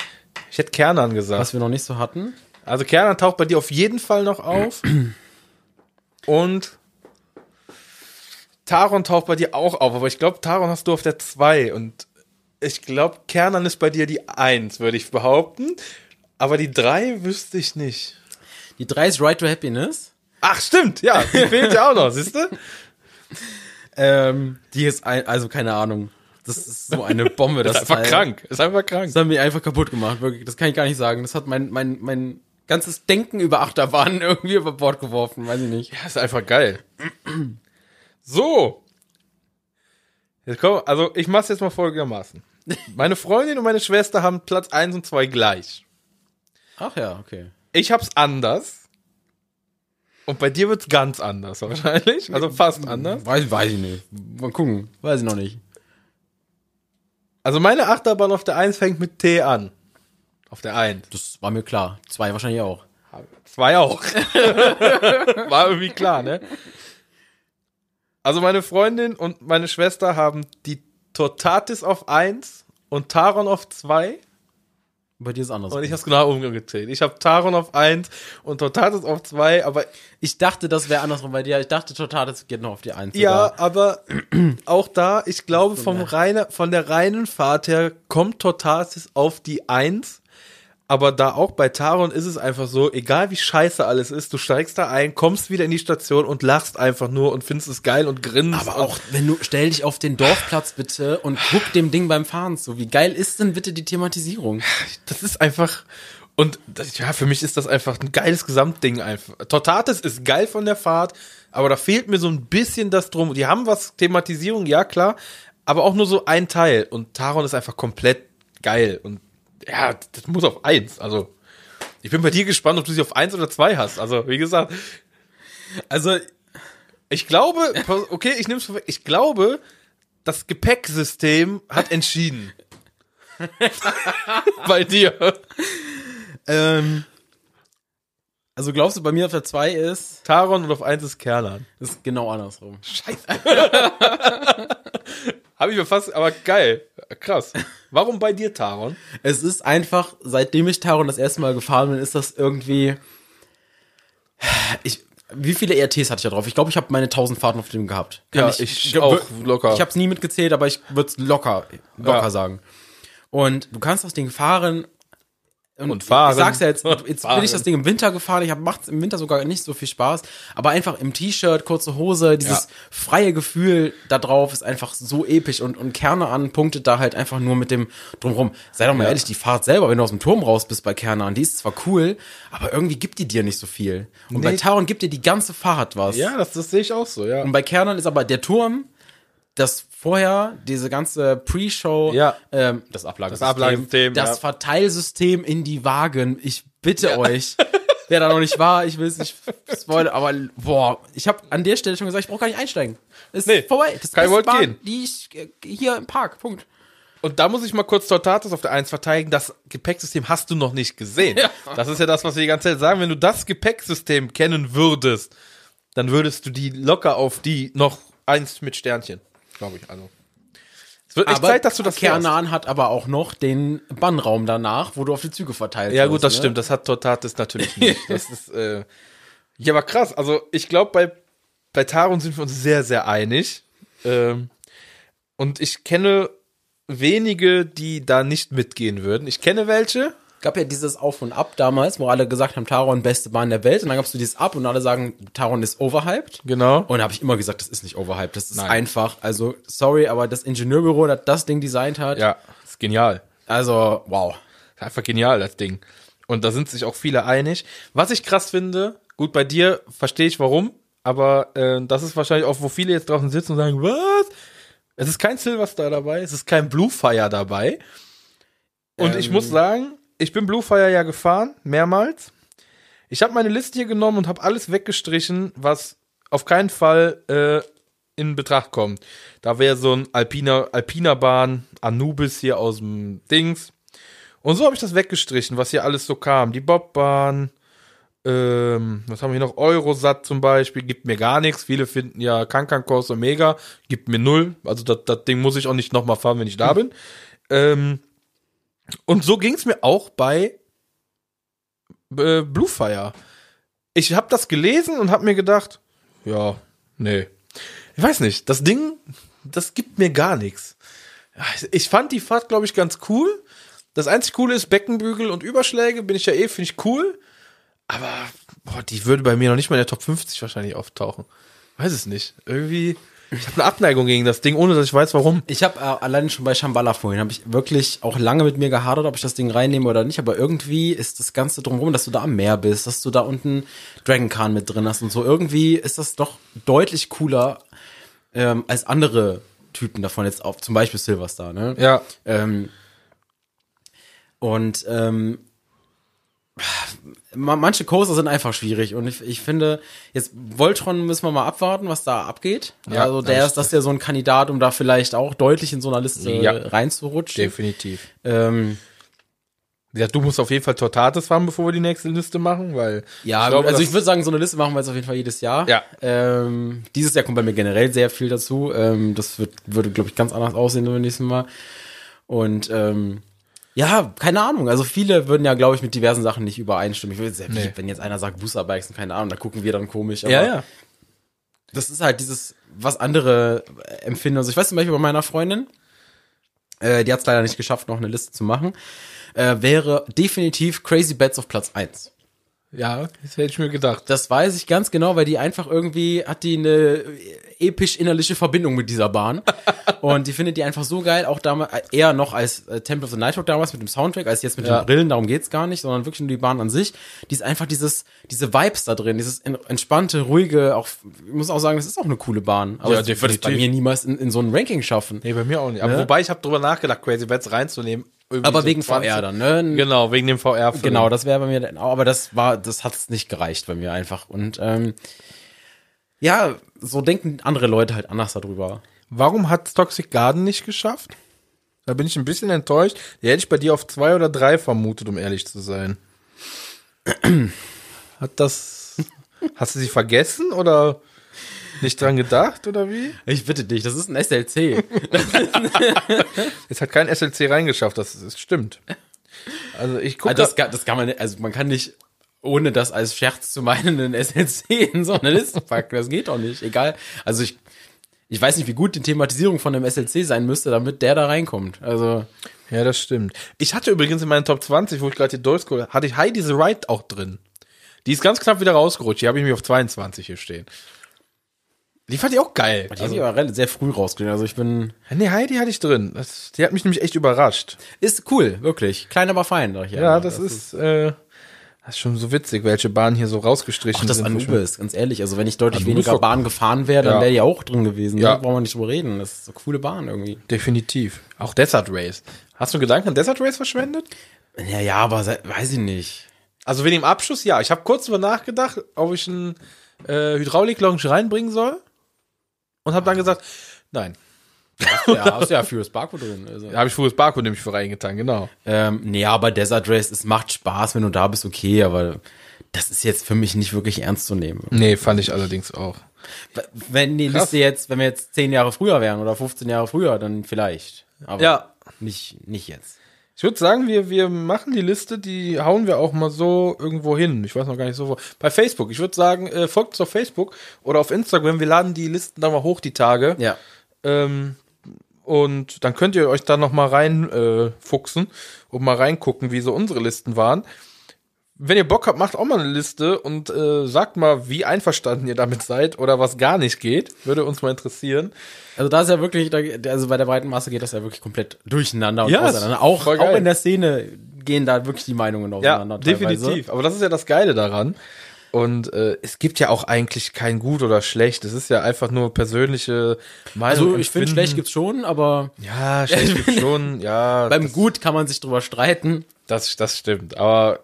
Ich hätte Kernan gesagt. Was wir noch nicht so hatten? Also Kernan taucht bei dir auf jeden Fall noch auf. [CLEARS THROAT] Und Taron taucht bei dir auch auf, aber ich glaube, Taron hast du auf der 2 und ich glaube, Kernan ist bei dir die 1, würde ich behaupten. Aber die 3 wüsste ich nicht. Die 3 ist Right to Happiness. Ach, stimmt, ja, die [LAUGHS] fehlt ja auch noch, siehst du? Ähm, die ist ein, also keine Ahnung. Das ist so eine Bombe. [LAUGHS] Das ist einfach Teil. krank, ist einfach krank. Das hat mich einfach kaputt gemacht, wirklich. Das kann ich gar nicht sagen. Das hat mein, mein, mein ganzes Denken über Achterbahnen [LAUGHS] irgendwie über Bord geworfen, weiß ich nicht. Ja, ist einfach geil. So. Jetzt komm, also ich mach's jetzt mal folgendermaßen. Meine Freundin und meine Schwester haben Platz 1 und 2 gleich. Ach ja, okay. Ich hab's anders. Und bei dir wird's ganz anders wahrscheinlich. Also fast anders. Weiß, weiß ich nicht. Mal gucken. Weiß ich noch nicht. Also meine Achterbahn auf der 1 fängt mit T an. Auf der 1. Das war mir klar. Zwei wahrscheinlich auch. Zwei auch. [LAUGHS] War irgendwie klar, ne? Also meine Freundin und meine Schwester haben die Totatis auf 1 und Taron auf 2. Bei dir ist anders. Und ich hab's genau umgedreht. Ich habe Taron auf 1 und Totatis auf 2, aber Ich dachte, das wäre andersrum bei dir. Ich dachte total, das geht noch auf die Eins. ja, sogar. aber [CLEARS THROAT] auch da, ich glaube, vom reine, von der reinen Fahrt her kommt Totatis auf die 1. Aber da auch bei Taron ist es einfach so, egal wie scheiße alles ist, du steigst da ein, kommst wieder in die Station und lachst einfach nur und findest es geil und grinst. Aber auch, wenn du, stell dich auf den Dorfplatz bitte und guck dem Ding beim Fahren zu. Wie geil ist denn bitte die Thematisierung? das ist einfach und das, ja, für mich ist das einfach ein geiles Gesamtding einfach. Totatis ist geil von der Fahrt, aber da fehlt mir so ein bisschen das drum. Die haben was Thematisierung, ja klar, aber auch nur so ein Teil und Taron ist einfach komplett geil und ja, das muss auf eins. Also ich bin bei dir gespannt, ob du sie auf eins oder zwei hast. Also wie gesagt, Also, ich glaube, okay, ich nehme es vorweg. Ich glaube, das Gepäcksystem hat entschieden. [LAUGHS] bei dir. ähm, also glaubst du, bei mir auf der 2 ist, Taron und auf eins ist Kerlan. ist genau andersrum. Scheiße. [LAUGHS] Habe ich mir fast, aber geil. Krass. Warum bei dir, Taron? Es ist einfach, seitdem ich Taron das erste Mal gefahren bin, ist das irgendwie. Ich, wie viele ERTs hatte ich da drauf? Ich glaube, ich habe meine 1000 Fahrten auf dem gehabt. Ja, ich auch, locker. Ich habe es nie mitgezählt, aber ich würde es locker, locker Ja. sagen. Und du kannst das Ding fahren. Und fahren. Ich sag's ja jetzt, Und jetzt fahren. bin ich das Ding im Winter gefahren. Ich macht im Winter sogar nicht so viel Spaß. Aber einfach im T-Shirt, kurze Hose, dieses Ja. freie Gefühl da drauf ist einfach so episch. Und, und Kerne an punktet da halt einfach nur mit dem drumrum. Sei doch mal Ja. ehrlich, die Fahrt selber, wenn du aus dem Turm raus bist bei Kerne an, die ist zwar cool, aber irgendwie gibt die dir nicht so viel. Und bei Nee. Taron gibt dir die ganze Fahrt was. Ja, das, das sehe ich auch so, ja. Und bei Kernern ist aber der Turm, das vorher, diese ganze Pre-Show, Ja. ähm, das Ablagesystem, Das Ablagesystem, das ja. Verteilsystem in die Wagen. Ich bitte euch, [LAUGHS] wer da noch nicht war, ich will es nicht spoilern, aber boah, ich habe an der Stelle schon gesagt, ich brauche gar nicht einsteigen. Ist Nee, vorbei. Das Wort beste gehen. Die ich äh, hier im Park. Punkt. Und da muss ich mal kurz Tortatus auf der 1 verteidigen. Das Gepäcksystem hast du noch nicht gesehen. Ja. Das ist ja das, was wir die ganze Zeit sagen. Wenn du das Gepäcksystem kennen würdest, dann würdest du die locker auf die noch eins mit Sternchen. Glaube ich, also. Es wird echt Zeit, dass du das. Kernan hat aber auch noch den Bannraum danach, wo du auf die Züge verteilt Ja, gut, das ne? stimmt. Das hat Tortatis natürlich nicht. [LAUGHS] Das ist, äh, ja, aber krass. Also, ich glaube, bei, bei Taron sind wir uns sehr, sehr einig. Ähm, und ich kenne wenige, die da nicht mitgehen würden. Ich kenne welche. Gab ja dieses Auf und Ab damals, wo alle gesagt haben, Taron beste Bahn der Welt und dann gab's so dieses Ab und alle sagen, Taron ist overhyped. Genau. Und da habe ich immer gesagt, das ist nicht overhyped, das ist Nein. einfach, also sorry, aber das Ingenieurbüro, das das Ding designt hat, Ja, ist genial. also wow. Ist Einfach genial, das Ding. Und da sind sich auch viele einig. Was ich krass finde, gut, bei dir verstehe ich warum, aber äh, das ist wahrscheinlich auch, wo viele jetzt draußen sitzen und sagen, was? Es ist kein Silverstar dabei, es ist kein Bluefire dabei. Und ich Ähm. muss sagen, ich bin Bluefire ja gefahren, mehrmals. Ich habe meine Liste hier genommen und habe alles weggestrichen, was auf keinen Fall äh, in Betracht kommt. Da wäre so ein Alpiner, Alpiner Bahn, Anubis hier aus dem Dings. Und so habe ich das weggestrichen, was hier alles so kam. Die Bobbahn, ähm, was haben wir hier noch? Eurosat zum Beispiel, gibt mir gar nichts. Viele finden ja Kankan Corso mega, gibt mir null. Also das, das Ding muss ich auch nicht nochmal fahren, wenn ich da bin. Ähm, und so ging es mir auch bei äh, Bluefire. Ich habe das gelesen und habe mir gedacht, ja, nee. Ich weiß nicht, das Ding, das gibt mir gar nichts. Ich fand die Fahrt, glaube ich, ganz cool. Das einzig Coole ist Beckenbügel und Überschläge, bin ich ja eh, finde ich cool. Aber, boah, die würde bei mir noch nicht mal in der Top 50 wahrscheinlich auftauchen. Weiß es nicht. Irgendwie, ich habe eine Abneigung gegen das Ding, ohne dass ich weiß, warum. Ich habe äh, allein schon bei Shambhala vorhin, habe ich wirklich auch lange mit mir gehadert, ob ich das Ding reinnehme oder nicht, aber irgendwie ist das Ganze drumherum, dass du da am Meer bist, dass du da unten Dragon Khan mit drin hast und so, irgendwie ist das doch deutlich cooler ähm, als andere Typen davon jetzt auf, zum Beispiel Silverstar, ne? Ja. Ähm, und ähm, manche Coaster sind einfach schwierig und ich, ich finde, jetzt Voltron müssen wir mal abwarten, was da abgeht. Ja, also der das ist das ist ja so ein Kandidat, um da vielleicht auch deutlich in so einer Liste Ja. reinzurutschen. Definitiv. Ähm, Ja, du musst auf jeden Fall Tortates fahren, bevor wir die nächste Liste machen, weil ja, ich glaube, also ich würde sagen, so eine Liste machen wir jetzt auf jeden Fall jedes Jahr. Ja. Ähm, dieses Jahr kommt bei mir generell sehr viel dazu. Ähm, das wird, würde, glaube ich, ganz anders aussehen beim nächsten Mal. Und ähm, ja, keine Ahnung. Also viele würden ja, glaube ich, mit diversen Sachen nicht übereinstimmen. Ich würde sehr Nee. wenn jetzt einer sagt Boosterbikes und keine Ahnung, da gucken wir dann komisch. Aber ja, ja. das ist halt dieses, was andere empfinden. Also ich weiß zum Beispiel bei meiner Freundin, äh, die hat es leider nicht geschafft, noch eine Liste zu machen, äh, wäre definitiv Crazy Bets auf Platz eins. Ja, das hätte ich mir gedacht. Das weiß ich ganz genau, weil die einfach irgendwie hat die eine episch innerliche Verbindung mit dieser Bahn. [LAUGHS] und die findet die einfach so geil, auch damals, eher noch als äh, Temple of the Nighthawk damals mit dem Soundtrack, als jetzt mit Ja. den Brillen, darum geht's gar nicht, sondern wirklich nur die Bahn an sich. Die ist einfach dieses, diese Vibes da drin, dieses en- entspannte, ruhige, auch, ich muss auch sagen, das ist auch eine coole Bahn. Aber Ja, das würde es bei definitiv. mir niemals in, in so ein Ranking schaffen. Nee, bei mir auch nicht. Aber Ne? wobei, ich habe drüber nachgedacht, Crazy Bets reinzunehmen. Irgendwie Aber so wegen 20. VR dann, ne? Genau, wegen dem VR. -Film. Genau, das wäre bei mir, dann auch, aber das war, das hat's nicht gereicht bei mir einfach. Und ähm, ja, so denken andere Leute halt anders darüber. Warum hat Toxic Garden nicht geschafft? Da bin ich ein bisschen enttäuscht. Die hätte ich bei dir auf zwei oder drei vermutet, um ehrlich zu sein. [CLEARS THROAT] Hat das. Hast du sie vergessen oder? Nicht dran gedacht, oder wie? Ich bitte dich, das ist ein SLC. [LAUGHS] Es hat kein SLC reingeschafft, das, das stimmt. Also ich gucke Also das, kann- das kann man, nicht- also man kann nicht, ohne das als Scherz zu meinen, einen SLC in so eine Liste packen. Das geht doch nicht. Egal. Also ich, ich weiß nicht, wie gut die Thematisierung von einem SLC sein müsste, damit der da reinkommt. Also, Ja, das stimmt. Ich hatte übrigens in meinen Top 20, wo ich gerade die durchscrolle, hatte ich Heidi the Right auch drin. Die ist ganz knapp wieder rausgerutscht. Die habe ich mir auf 22 hier stehen. Die fand ich auch geil. die also, habe ich aber relativ- sehr früh rausgelegt. Also ich bin, nee, Heidi hatte ich drin. Das, die hat mich nämlich echt überrascht. ist cool, wirklich. Klein, aber fein. sag ich Ja, immer. das, ist, äh, das ist schon so witzig, welche Bahnen hier so rausgestrichen Ach, das sind. Anubis, ganz ehrlich. Also wenn ich deutlich Anubis weniger Bahn gefahren wäre, dann Ja. wäre die auch drin gewesen. Ja. Da brauchen wir nicht drüber reden. Das ist so coole Bahn irgendwie. Definitiv. Auch Desert Race. Hast du Gedanken an Desert Race verschwendet? Ja, ja, aber weiß ich nicht. Also wegen dem Abschuss, ja. Ich habe kurz drüber nachgedacht, ob ich einen äh, Hydraulik-Lounge reinbringen soll. Und habe dann gesagt, nein. Ja, [LAUGHS] hast du ja Furious Barco drin. Also. Da habe ich Furious Barco nämlich für reingetan, genau. Ähm, nee, aber Desert Race, es macht Spaß, wenn du da bist, okay, aber das ist jetzt für mich nicht wirklich ernst zu nehmen. Nee, fand ich allerdings auch. Wenn die Krass. Liste jetzt, wenn wir jetzt 10 Jahre früher wären oder 15 Jahre früher, dann vielleicht. Aber Ja. nicht, nicht jetzt. Ich würde sagen, wir, wir machen die Liste, die hauen wir auch mal so irgendwo hin. Ich weiß noch gar nicht so wo. Bei Facebook. Ich würde sagen, äh, folgt uns auf Facebook oder auf Instagram. Wir laden die Listen da mal hoch, die Tage. Ja. Ähm, und dann könnt ihr euch da noch mal rein äh, fuchsen und mal reingucken, wie so unsere Listen waren. Wenn ihr Bock habt, macht auch mal eine Liste und äh, sagt mal, wie einverstanden ihr damit seid oder was gar nicht geht. Würde uns mal interessieren. Also da ist ja wirklich, da, also bei der breiten Masse geht das ja wirklich komplett durcheinander und Ja, auseinander. Auch, auch in der Szene gehen da wirklich die Meinungen Ja, auseinander. teilweise. definitiv. Aber das ist ja das Geile daran. Und äh, es gibt ja auch eigentlich kein Gut oder Schlecht. Es ist ja einfach nur persönliche Meinung. Also ich finde, schlecht gibt's schon, aber Ja, schlecht gibt's [LAUGHS] schon. Ja, beim Gut kann man sich drüber streiten. das, das stimmt. Aber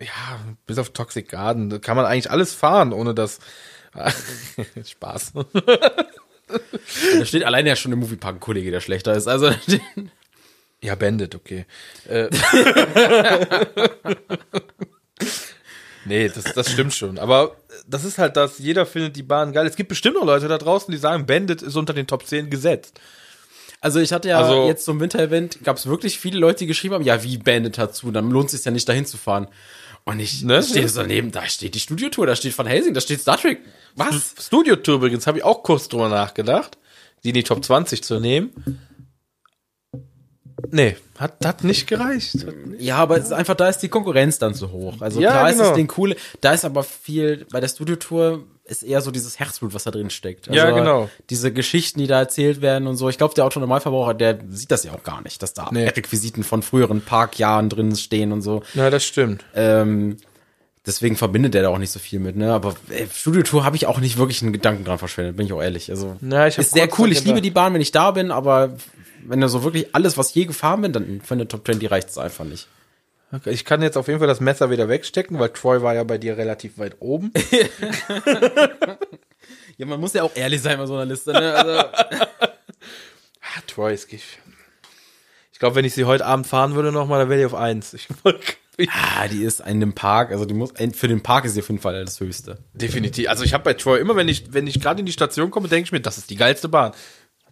ja, bis auf Toxic Garden da kann man eigentlich alles fahren, ohne dass [LAUGHS] Spaß. Da steht alleine ja schon im Moviepark ein Kollege, der schlechter ist. Also Ja, Bandit, okay. Äh, [LAUGHS] nee, das, das stimmt schon. Aber das ist halt das, jeder findet die Bahn geil. Es gibt bestimmt noch Leute da draußen, die sagen, Bandit ist unter den Top 10 gesetzt. Also ich hatte ja Also- jetzt zum Winter-Event, gab es wirklich viele Leute, die geschrieben haben, ja, wie Bandit dazu, dann lohnt es sich ja nicht dahin zu fahren. Und ich Ne? stehe so daneben, da steht die Studiotour, da steht Van Helsing, da steht Star Trek. Was? Studio Tour übrigens, habe ich auch kurz drüber nachgedacht, die in die Top 20 zu nehmen. Nee, hat, hat nicht gereicht. Ja, aber es ist einfach, da ist die Konkurrenz dann zu hoch. Also Ja, klar ist genau. das Ding cool, da ist aber viel, bei der Studiotour ist eher so dieses Herzblut, was da drin steckt. Also Ja, genau. Diese Geschichten, die da erzählt werden und so. Ich glaube, der Autonormalverbraucher, der sieht das ja auch gar nicht, dass da Nee. Requisiten von früheren Parkjahren drin stehen und so. Ja, das stimmt. Ähm, deswegen verbindet er da auch nicht so viel mit, ne? Aber äh, Studiotour habe ich auch nicht wirklich einen Gedanken dran verschwendet, bin ich auch ehrlich. Also Na, ich ist sehr cool. Ich liebe die Bahn, wenn ich da bin, aber wenn du so wirklich alles, was je gefahren bin, dann für eine Top 20 reicht es einfach nicht. Okay, Ich kann jetzt auf jeden Fall das Messer wieder wegstecken, weil Troy war ja bei dir relativ weit oben. [LAUGHS] Ja, man muss ja auch ehrlich sein bei so einer Liste, ne? Also, [LAUGHS] Ah, Troy ist ich. Ich glaube, wenn ich sie heute Abend fahren würde nochmal, dann wäre die auf eins. Ich, [LAUGHS] ah, die ist in dem Park, also die muss, für den Park ist sie auf jeden Fall das Höchste. Definitiv. Also ich habe bei Troy immer, wenn ich, wenn ich gerade in die Station komme, denke ich mir, das ist die geilste Bahn.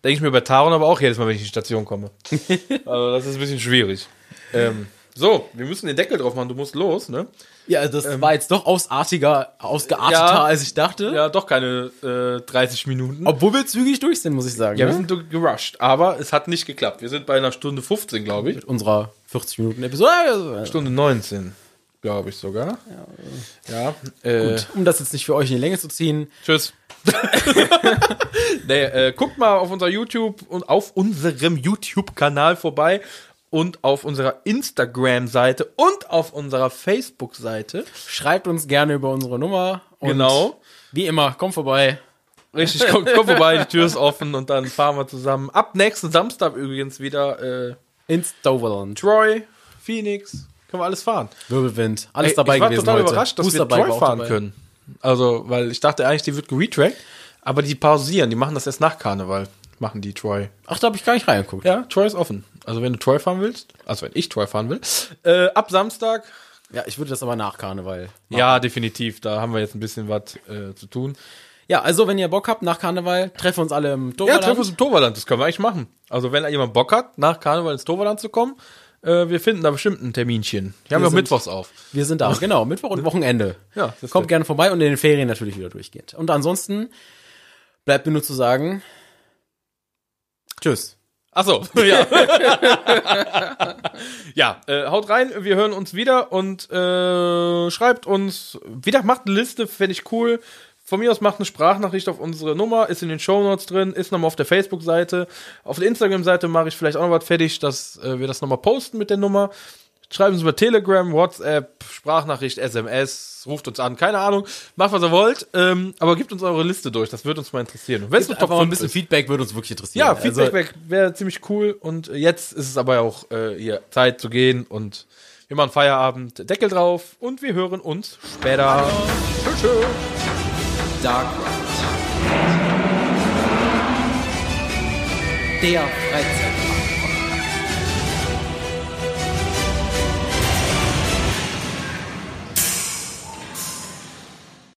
Denke ich mir bei Taron aber auch jedes Mal, wenn ich in die Station komme. [LAUGHS] also das ist ein bisschen schwierig. Ähm, so, wir müssen den Deckel drauf machen. Du musst los, ne? Ja, das war jetzt doch ausartiger, ausgearteter, Ja. als ich dachte. Ja, doch keine äh, 30 Minuten. Obwohl wir zügig durch sind, muss ich sagen. ja, wir ne? sind gerusht, aber es hat nicht geklappt. Wir sind bei einer Stunde 15, glaube ich. Mit unserer 40 Minuten Episode. Stunde 19, glaube ich sogar. Ja. äh, Gut, um das jetzt nicht für euch in die Länge zu ziehen. Tschüss. [LAUGHS] nee, äh, guckt mal auf unser YouTube und auf unserem YouTube-Kanal vorbei und auf unserer Instagram-Seite und auf unserer Facebook-Seite. Schreibt uns gerne über unsere Nummer. Und Genau. Wie immer, kommt vorbei. Richtig, komm, komm vorbei, die Tür ist offen und dann fahren wir zusammen. Ab nächsten Samstag übrigens wieder äh, Ins Doverland. Troy, Phoenix, können wir alles fahren. Wirbelwind. Alles Ey, dabei ich war gewesen total heute. überrascht, dass wir Boosterbike war Troy fahren dabei. können. Also, weil ich dachte eigentlich, die wird geretrackt, aber die pausieren, die machen das erst nach Karneval, machen die Troy. Ach, da habe ich gar nicht reingeguckt. Ja, Troy ist offen. Also wenn du Troy fahren willst, also wenn ich Troy fahren will, äh, ab Samstag. Ja, ich würde das aber nach Karneval. Ja, definitiv. Da haben wir jetzt ein bisschen was äh, zu tun. Ja, also wenn ihr Bock habt, nach Karneval, treffen wir uns alle im Ja, Toverland. treffen wir uns im Toverland, das können wir eigentlich machen. Also wenn jemand Bock hat, nach Karneval ins Toverland zu kommen, äh, wir finden da bestimmt ein Terminchen. Die haben Wir wir auch sind- mittwochs auf. Wir sind da, genau, Mittwoch und Wochenende. Ja, das Kommt gerne vorbei und in den Ferien natürlich wieder durchgehend. Und ansonsten bleibt mir nur zu sagen, tschüss. Ach so, [LAUGHS] ja. [LAUGHS] ja, äh, haut rein, wir hören uns wieder und äh, schreibt uns, wieder macht eine Liste, fände ich cool. Von mir aus macht eine Sprachnachricht auf unsere Nummer, ist in den Shownotes drin, ist nochmal auf der Facebook-Seite. Auf der Instagram-Seite mache ich vielleicht auch noch was fertig, dass äh, wir das nochmal posten mit der Nummer. Schreibt uns über Telegram, WhatsApp, Sprachnachricht, SMS, ruft uns an, keine Ahnung, macht was ihr wollt, ähm, aber gebt uns eure Liste durch, das würde uns mal interessieren. Und wenn es Top ein 5 bisschen ist. Feedback würde uns wirklich interessieren. Ja, Feedback Also, wäre ziemlich cool. Und äh, jetzt ist es aber auch äh, hier Zeit zu gehen und wir machen Feierabend, Deckel drauf und wir hören uns später. Tschüss. Dark Ride. Der Freizeit.